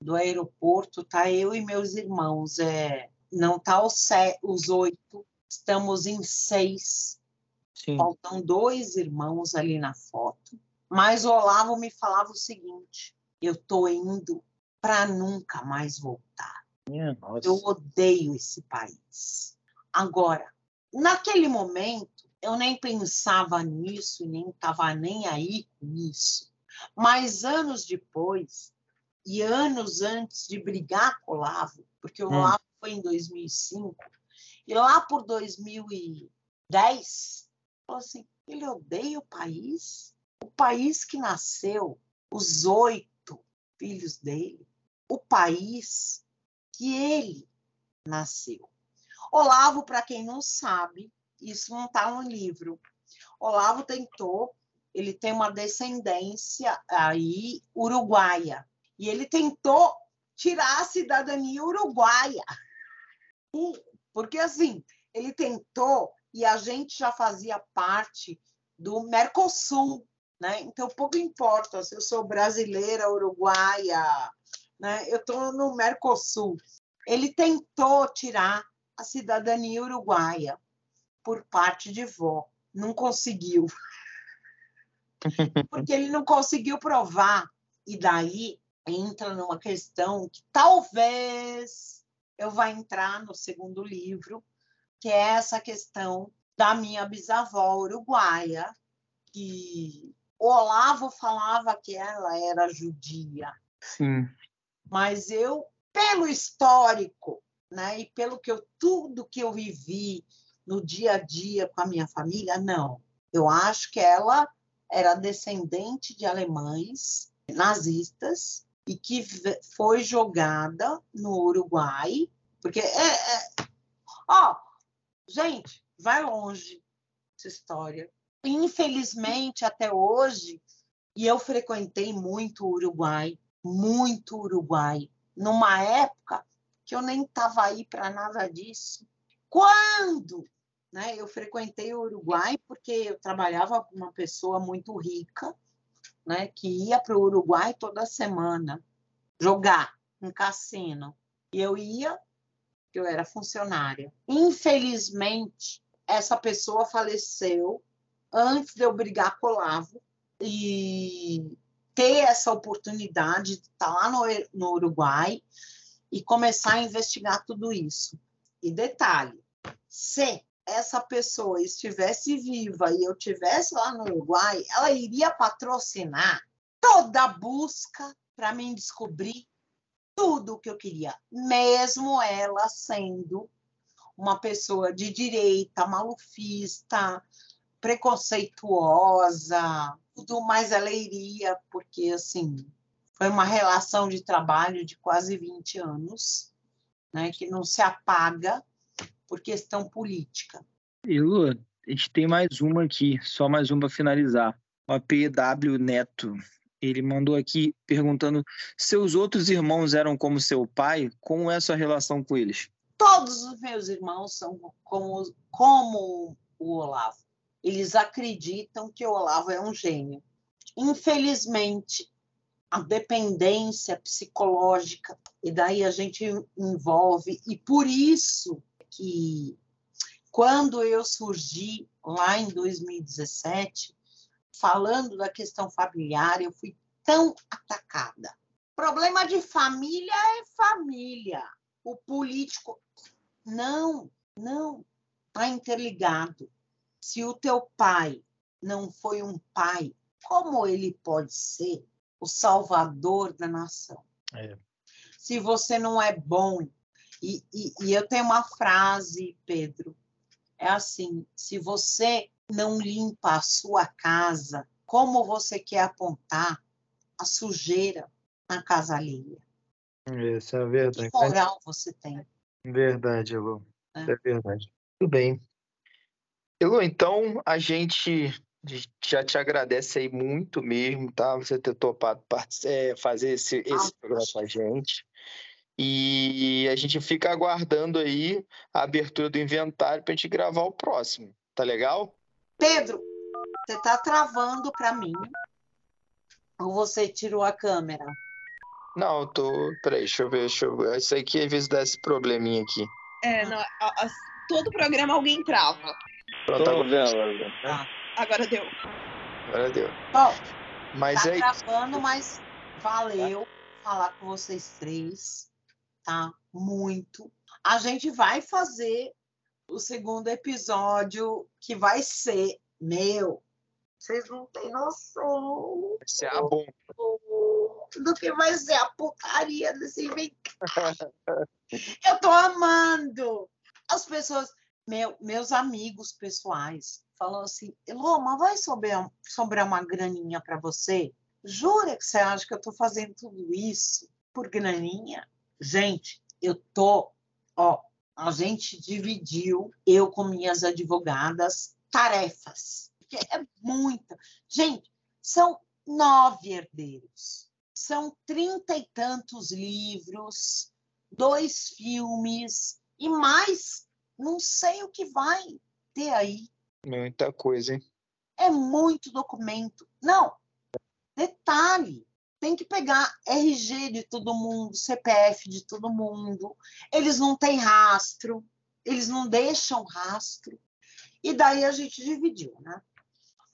S4: do aeroporto, tá eu e meus irmãos, é, não tá os, se- os oito, estamos em seis,
S1: Sim.
S4: faltam dois irmãos ali na foto, mas o Olavo me falava o seguinte, eu tô indo para nunca mais voltar. Eu odeio esse país. Agora, naquele momento, eu nem pensava nisso, nem estava nem aí com isso. Mas anos depois, e anos antes de brigar com o Olavo, porque o
S1: Hum.
S4: Olavo foi em 2005, e lá por 2010, falou assim: ele odeia o país, o país que nasceu, os oito filhos dele, o país que ele nasceu. Olavo, para quem não sabe, isso não está no livro. Olavo tentou, ele tem uma descendência aí uruguaia, e ele tentou tirar a cidadania uruguaia. Porque assim, ele tentou e a gente já fazia parte do Mercosul, né? Então pouco importa se eu sou brasileira, uruguaia, né? Eu estou no Mercosul. Ele tentou tirar a cidadania uruguaia por parte de vó, não conseguiu. [LAUGHS] porque ele não conseguiu provar. E daí entra numa questão que talvez eu vá entrar no segundo livro, que é essa questão da minha bisavó uruguaia, que o Olavo falava que ela era judia.
S1: Sim.
S4: Mas eu, pelo histórico, né, e pelo que eu tudo que eu vivi no dia a dia com a minha família, não. Eu acho que ela era descendente de alemães nazistas e que foi jogada no Uruguai, porque é, é... ó, gente, vai longe essa história. Infelizmente, até hoje, e eu frequentei muito o Uruguai, muito Uruguai, numa época que eu nem estava aí para nada disso. Quando né, eu frequentei o Uruguai, porque eu trabalhava com uma pessoa muito rica, né, que ia para o Uruguai toda semana jogar um cassino. E eu ia, eu era funcionária. Infelizmente, essa pessoa faleceu antes de eu brigar com o Olavo e ter essa oportunidade de estar lá no, no Uruguai e começar a investigar tudo isso. E detalhe, se essa pessoa estivesse viva e eu estivesse lá no Uruguai, ela iria patrocinar toda a busca para mim descobrir tudo o que eu queria, mesmo ela sendo uma pessoa de direita, malufista, preconceituosa, tudo mais ela iria, porque assim, foi uma relação de trabalho de quase 20 anos, né, que não se apaga por questão política.
S1: E Lu, a gente tem mais uma aqui, só mais uma para finalizar. O APW Neto. Ele mandou aqui perguntando: seus outros irmãos eram como seu pai? Como é a sua relação com eles?
S4: Todos os meus irmãos são como, como o Olavo. Eles acreditam que o Olavo é um gênio. Infelizmente, a dependência psicológica, e daí a gente envolve, e por isso que quando eu surgi lá em 2017, falando da questão familiar, eu fui tão atacada. Problema de família é família. O político não, não está interligado. Se o teu pai não foi um pai, como ele pode ser o salvador da nação? É. Se você não é bom e, e, e eu tenho uma frase, Pedro, é assim: se você não limpa a sua casa, como você quer apontar a sujeira na casa alheia?
S1: Isso é verdade. Que
S4: moral você tem?
S1: Verdade, Elô. É. é verdade. Tudo bem. Elô, então a gente já te agradece aí muito mesmo, tá? Você ter topado é, fazer esse, esse programa com a gente. E a gente fica aguardando aí a abertura do inventário para a gente gravar o próximo. Tá legal?
S4: Pedro, você tá travando para mim? Ou você tirou a câmera?
S1: Não, eu tô. Peraí, deixa eu ver, deixa eu ver. Isso aqui às vezes dá esse probleminha aqui.
S2: É, não, a, a, todo programa alguém trava.
S1: Pronto, tô agora... vendo.
S2: Ah, agora deu.
S1: Agora deu.
S4: Bom, mas tá aí... travando, mas valeu falar com vocês três tá? Muito. A gente vai fazer o segundo episódio, que vai ser meu. Vocês não têm noção.
S1: Vai ser a bom.
S4: Do que vai ser a porcaria desse [LAUGHS] inventário. Eu tô amando. As pessoas, meu, meus amigos pessoais, falam assim: Elô, mas vai sobrar, sobrar uma graninha para você? Jura que você acha que eu tô fazendo tudo isso por graninha? Gente, eu tô, ó, a gente dividiu, eu com minhas advogadas, tarefas. Porque é muita. Gente, são nove herdeiros. São trinta e tantos livros, dois filmes e mais, não sei o que vai ter aí.
S1: Muita coisa, hein?
S4: É muito documento. Não, detalhe, tem que pegar RG de todo mundo, CPF de todo mundo. Eles não têm rastro, eles não deixam rastro. E daí a gente dividiu, né?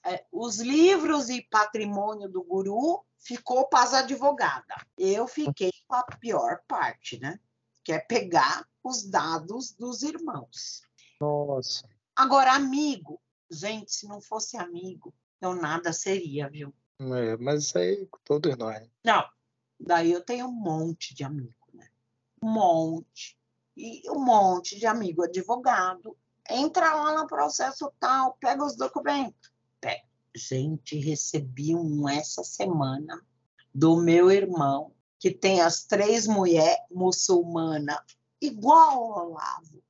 S4: é, os livros e patrimônio do guru ficou para as advogadas. Eu fiquei com a pior parte, né? Que é pegar os dados dos irmãos.
S1: Nossa.
S4: Agora, amigo, gente, se não fosse amigo, eu nada seria, viu?
S1: É, mas isso aí todos nós.
S4: Não, daí eu tenho um monte de amigo, né? Um monte. E um monte de amigo advogado. Entra lá no processo tal, pega os documentos. Pega. Gente, recebi um essa semana do meu irmão, que tem as três mulheres muçulmanas, igual ao Olavo.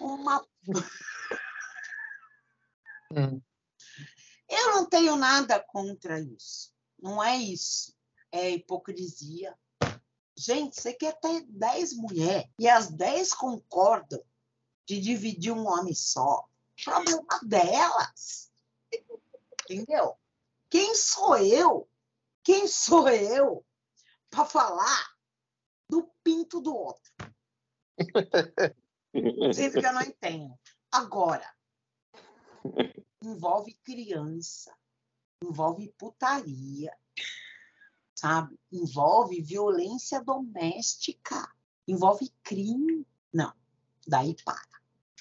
S4: Uma. [LAUGHS]
S1: Hum.
S4: Eu não tenho nada contra isso. Não é isso. É hipocrisia. Gente, você quer ter dez mulheres e as dez concordam de dividir um homem só. Problema delas. Entendeu? Quem sou eu? Quem sou eu para falar do pinto do outro? [LAUGHS] Sendo que eu não entendo. Agora, envolve criança, envolve putaria, sabe? Envolve violência doméstica, envolve crime. Não, daí para.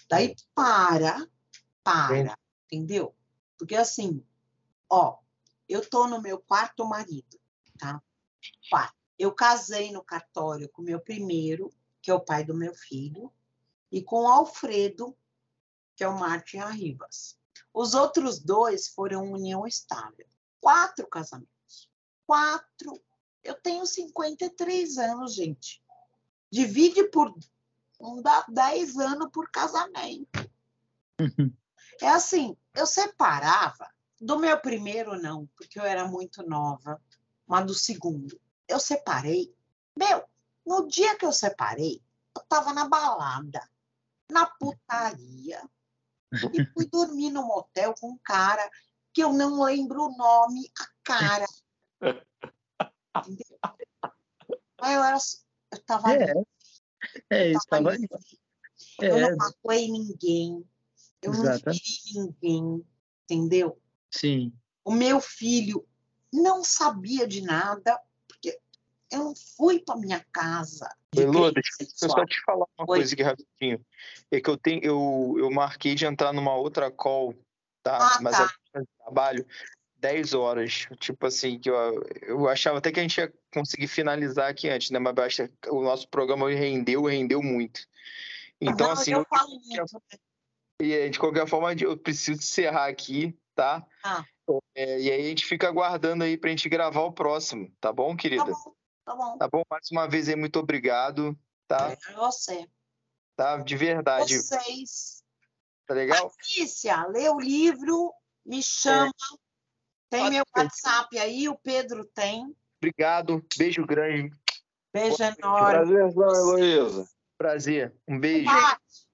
S4: Daí para, para, entendeu? Porque assim, ó, eu tô no meu quarto marido, tá? Quarto. Eu casei no cartório com meu primeiro, que é o pai do meu filho, e com o Alfredo, que é o Martin Arribas. Os outros dois foram união estável. Quatro casamentos. Quatro. Eu tenho 53 anos, gente. Divide por. Não dá 10 anos por casamento. É assim, eu separava. Do meu primeiro, não, porque eu era muito nova. Mas do segundo, eu separei. Meu, no dia que eu separei, eu tava na balada, na putaria, e fui dormir no motel com um cara que eu não lembro o nome, a cara. Entendeu? Mas eu era. Eu tava
S1: É,
S4: ali,
S1: É,
S4: eu
S1: isso
S4: tava
S1: tava
S4: ali.
S1: ali.
S4: Eu
S1: É,
S4: não magoei ninguém. Eu não
S1: Exatamente.
S4: feri ninguém. Entendeu?
S1: sim.
S4: O meu filho não sabia de nada, porque eu não fui para minha casa. Crime
S1: deixa eu só te falar uma
S4: Oi.
S1: coisa aqui rapidinho. É que eu tenho, eu, eu marquei de entrar numa outra call, tá?
S4: Ah,
S1: Mas
S4: tá.
S1: de trabalho 10 horas. Tipo assim, que eu, eu achava até que a gente ia conseguir finalizar aqui antes, né? Mas basta, o nosso programa rendeu, rendeu muito. Então,
S4: não,
S1: assim,
S4: eu
S1: eu-
S4: falo muito. né?
S1: e, de qualquer forma, eu preciso encerrar aqui, tá?
S4: Ah.
S1: É, e aí a gente fica aguardando aí pra gente gravar o próximo, tá bom,
S4: Tá
S1: querida?
S4: bom, tá bom.
S1: Tá bom? Mais uma vez aí, muito obrigado, tá?
S4: É você.
S1: Tá? De verdade.
S4: Vocês.
S1: Tá legal?
S4: Patrícia, lê o livro, me chama. Tem meu WhatsApp aí, o Pedro tem.
S1: Obrigado. Beijo grande.
S4: Beijo
S1: Boa noite.
S4: enorme.
S3: Prazerzão, Heloísa.
S1: Prazer. Um beijo.
S4: Bate.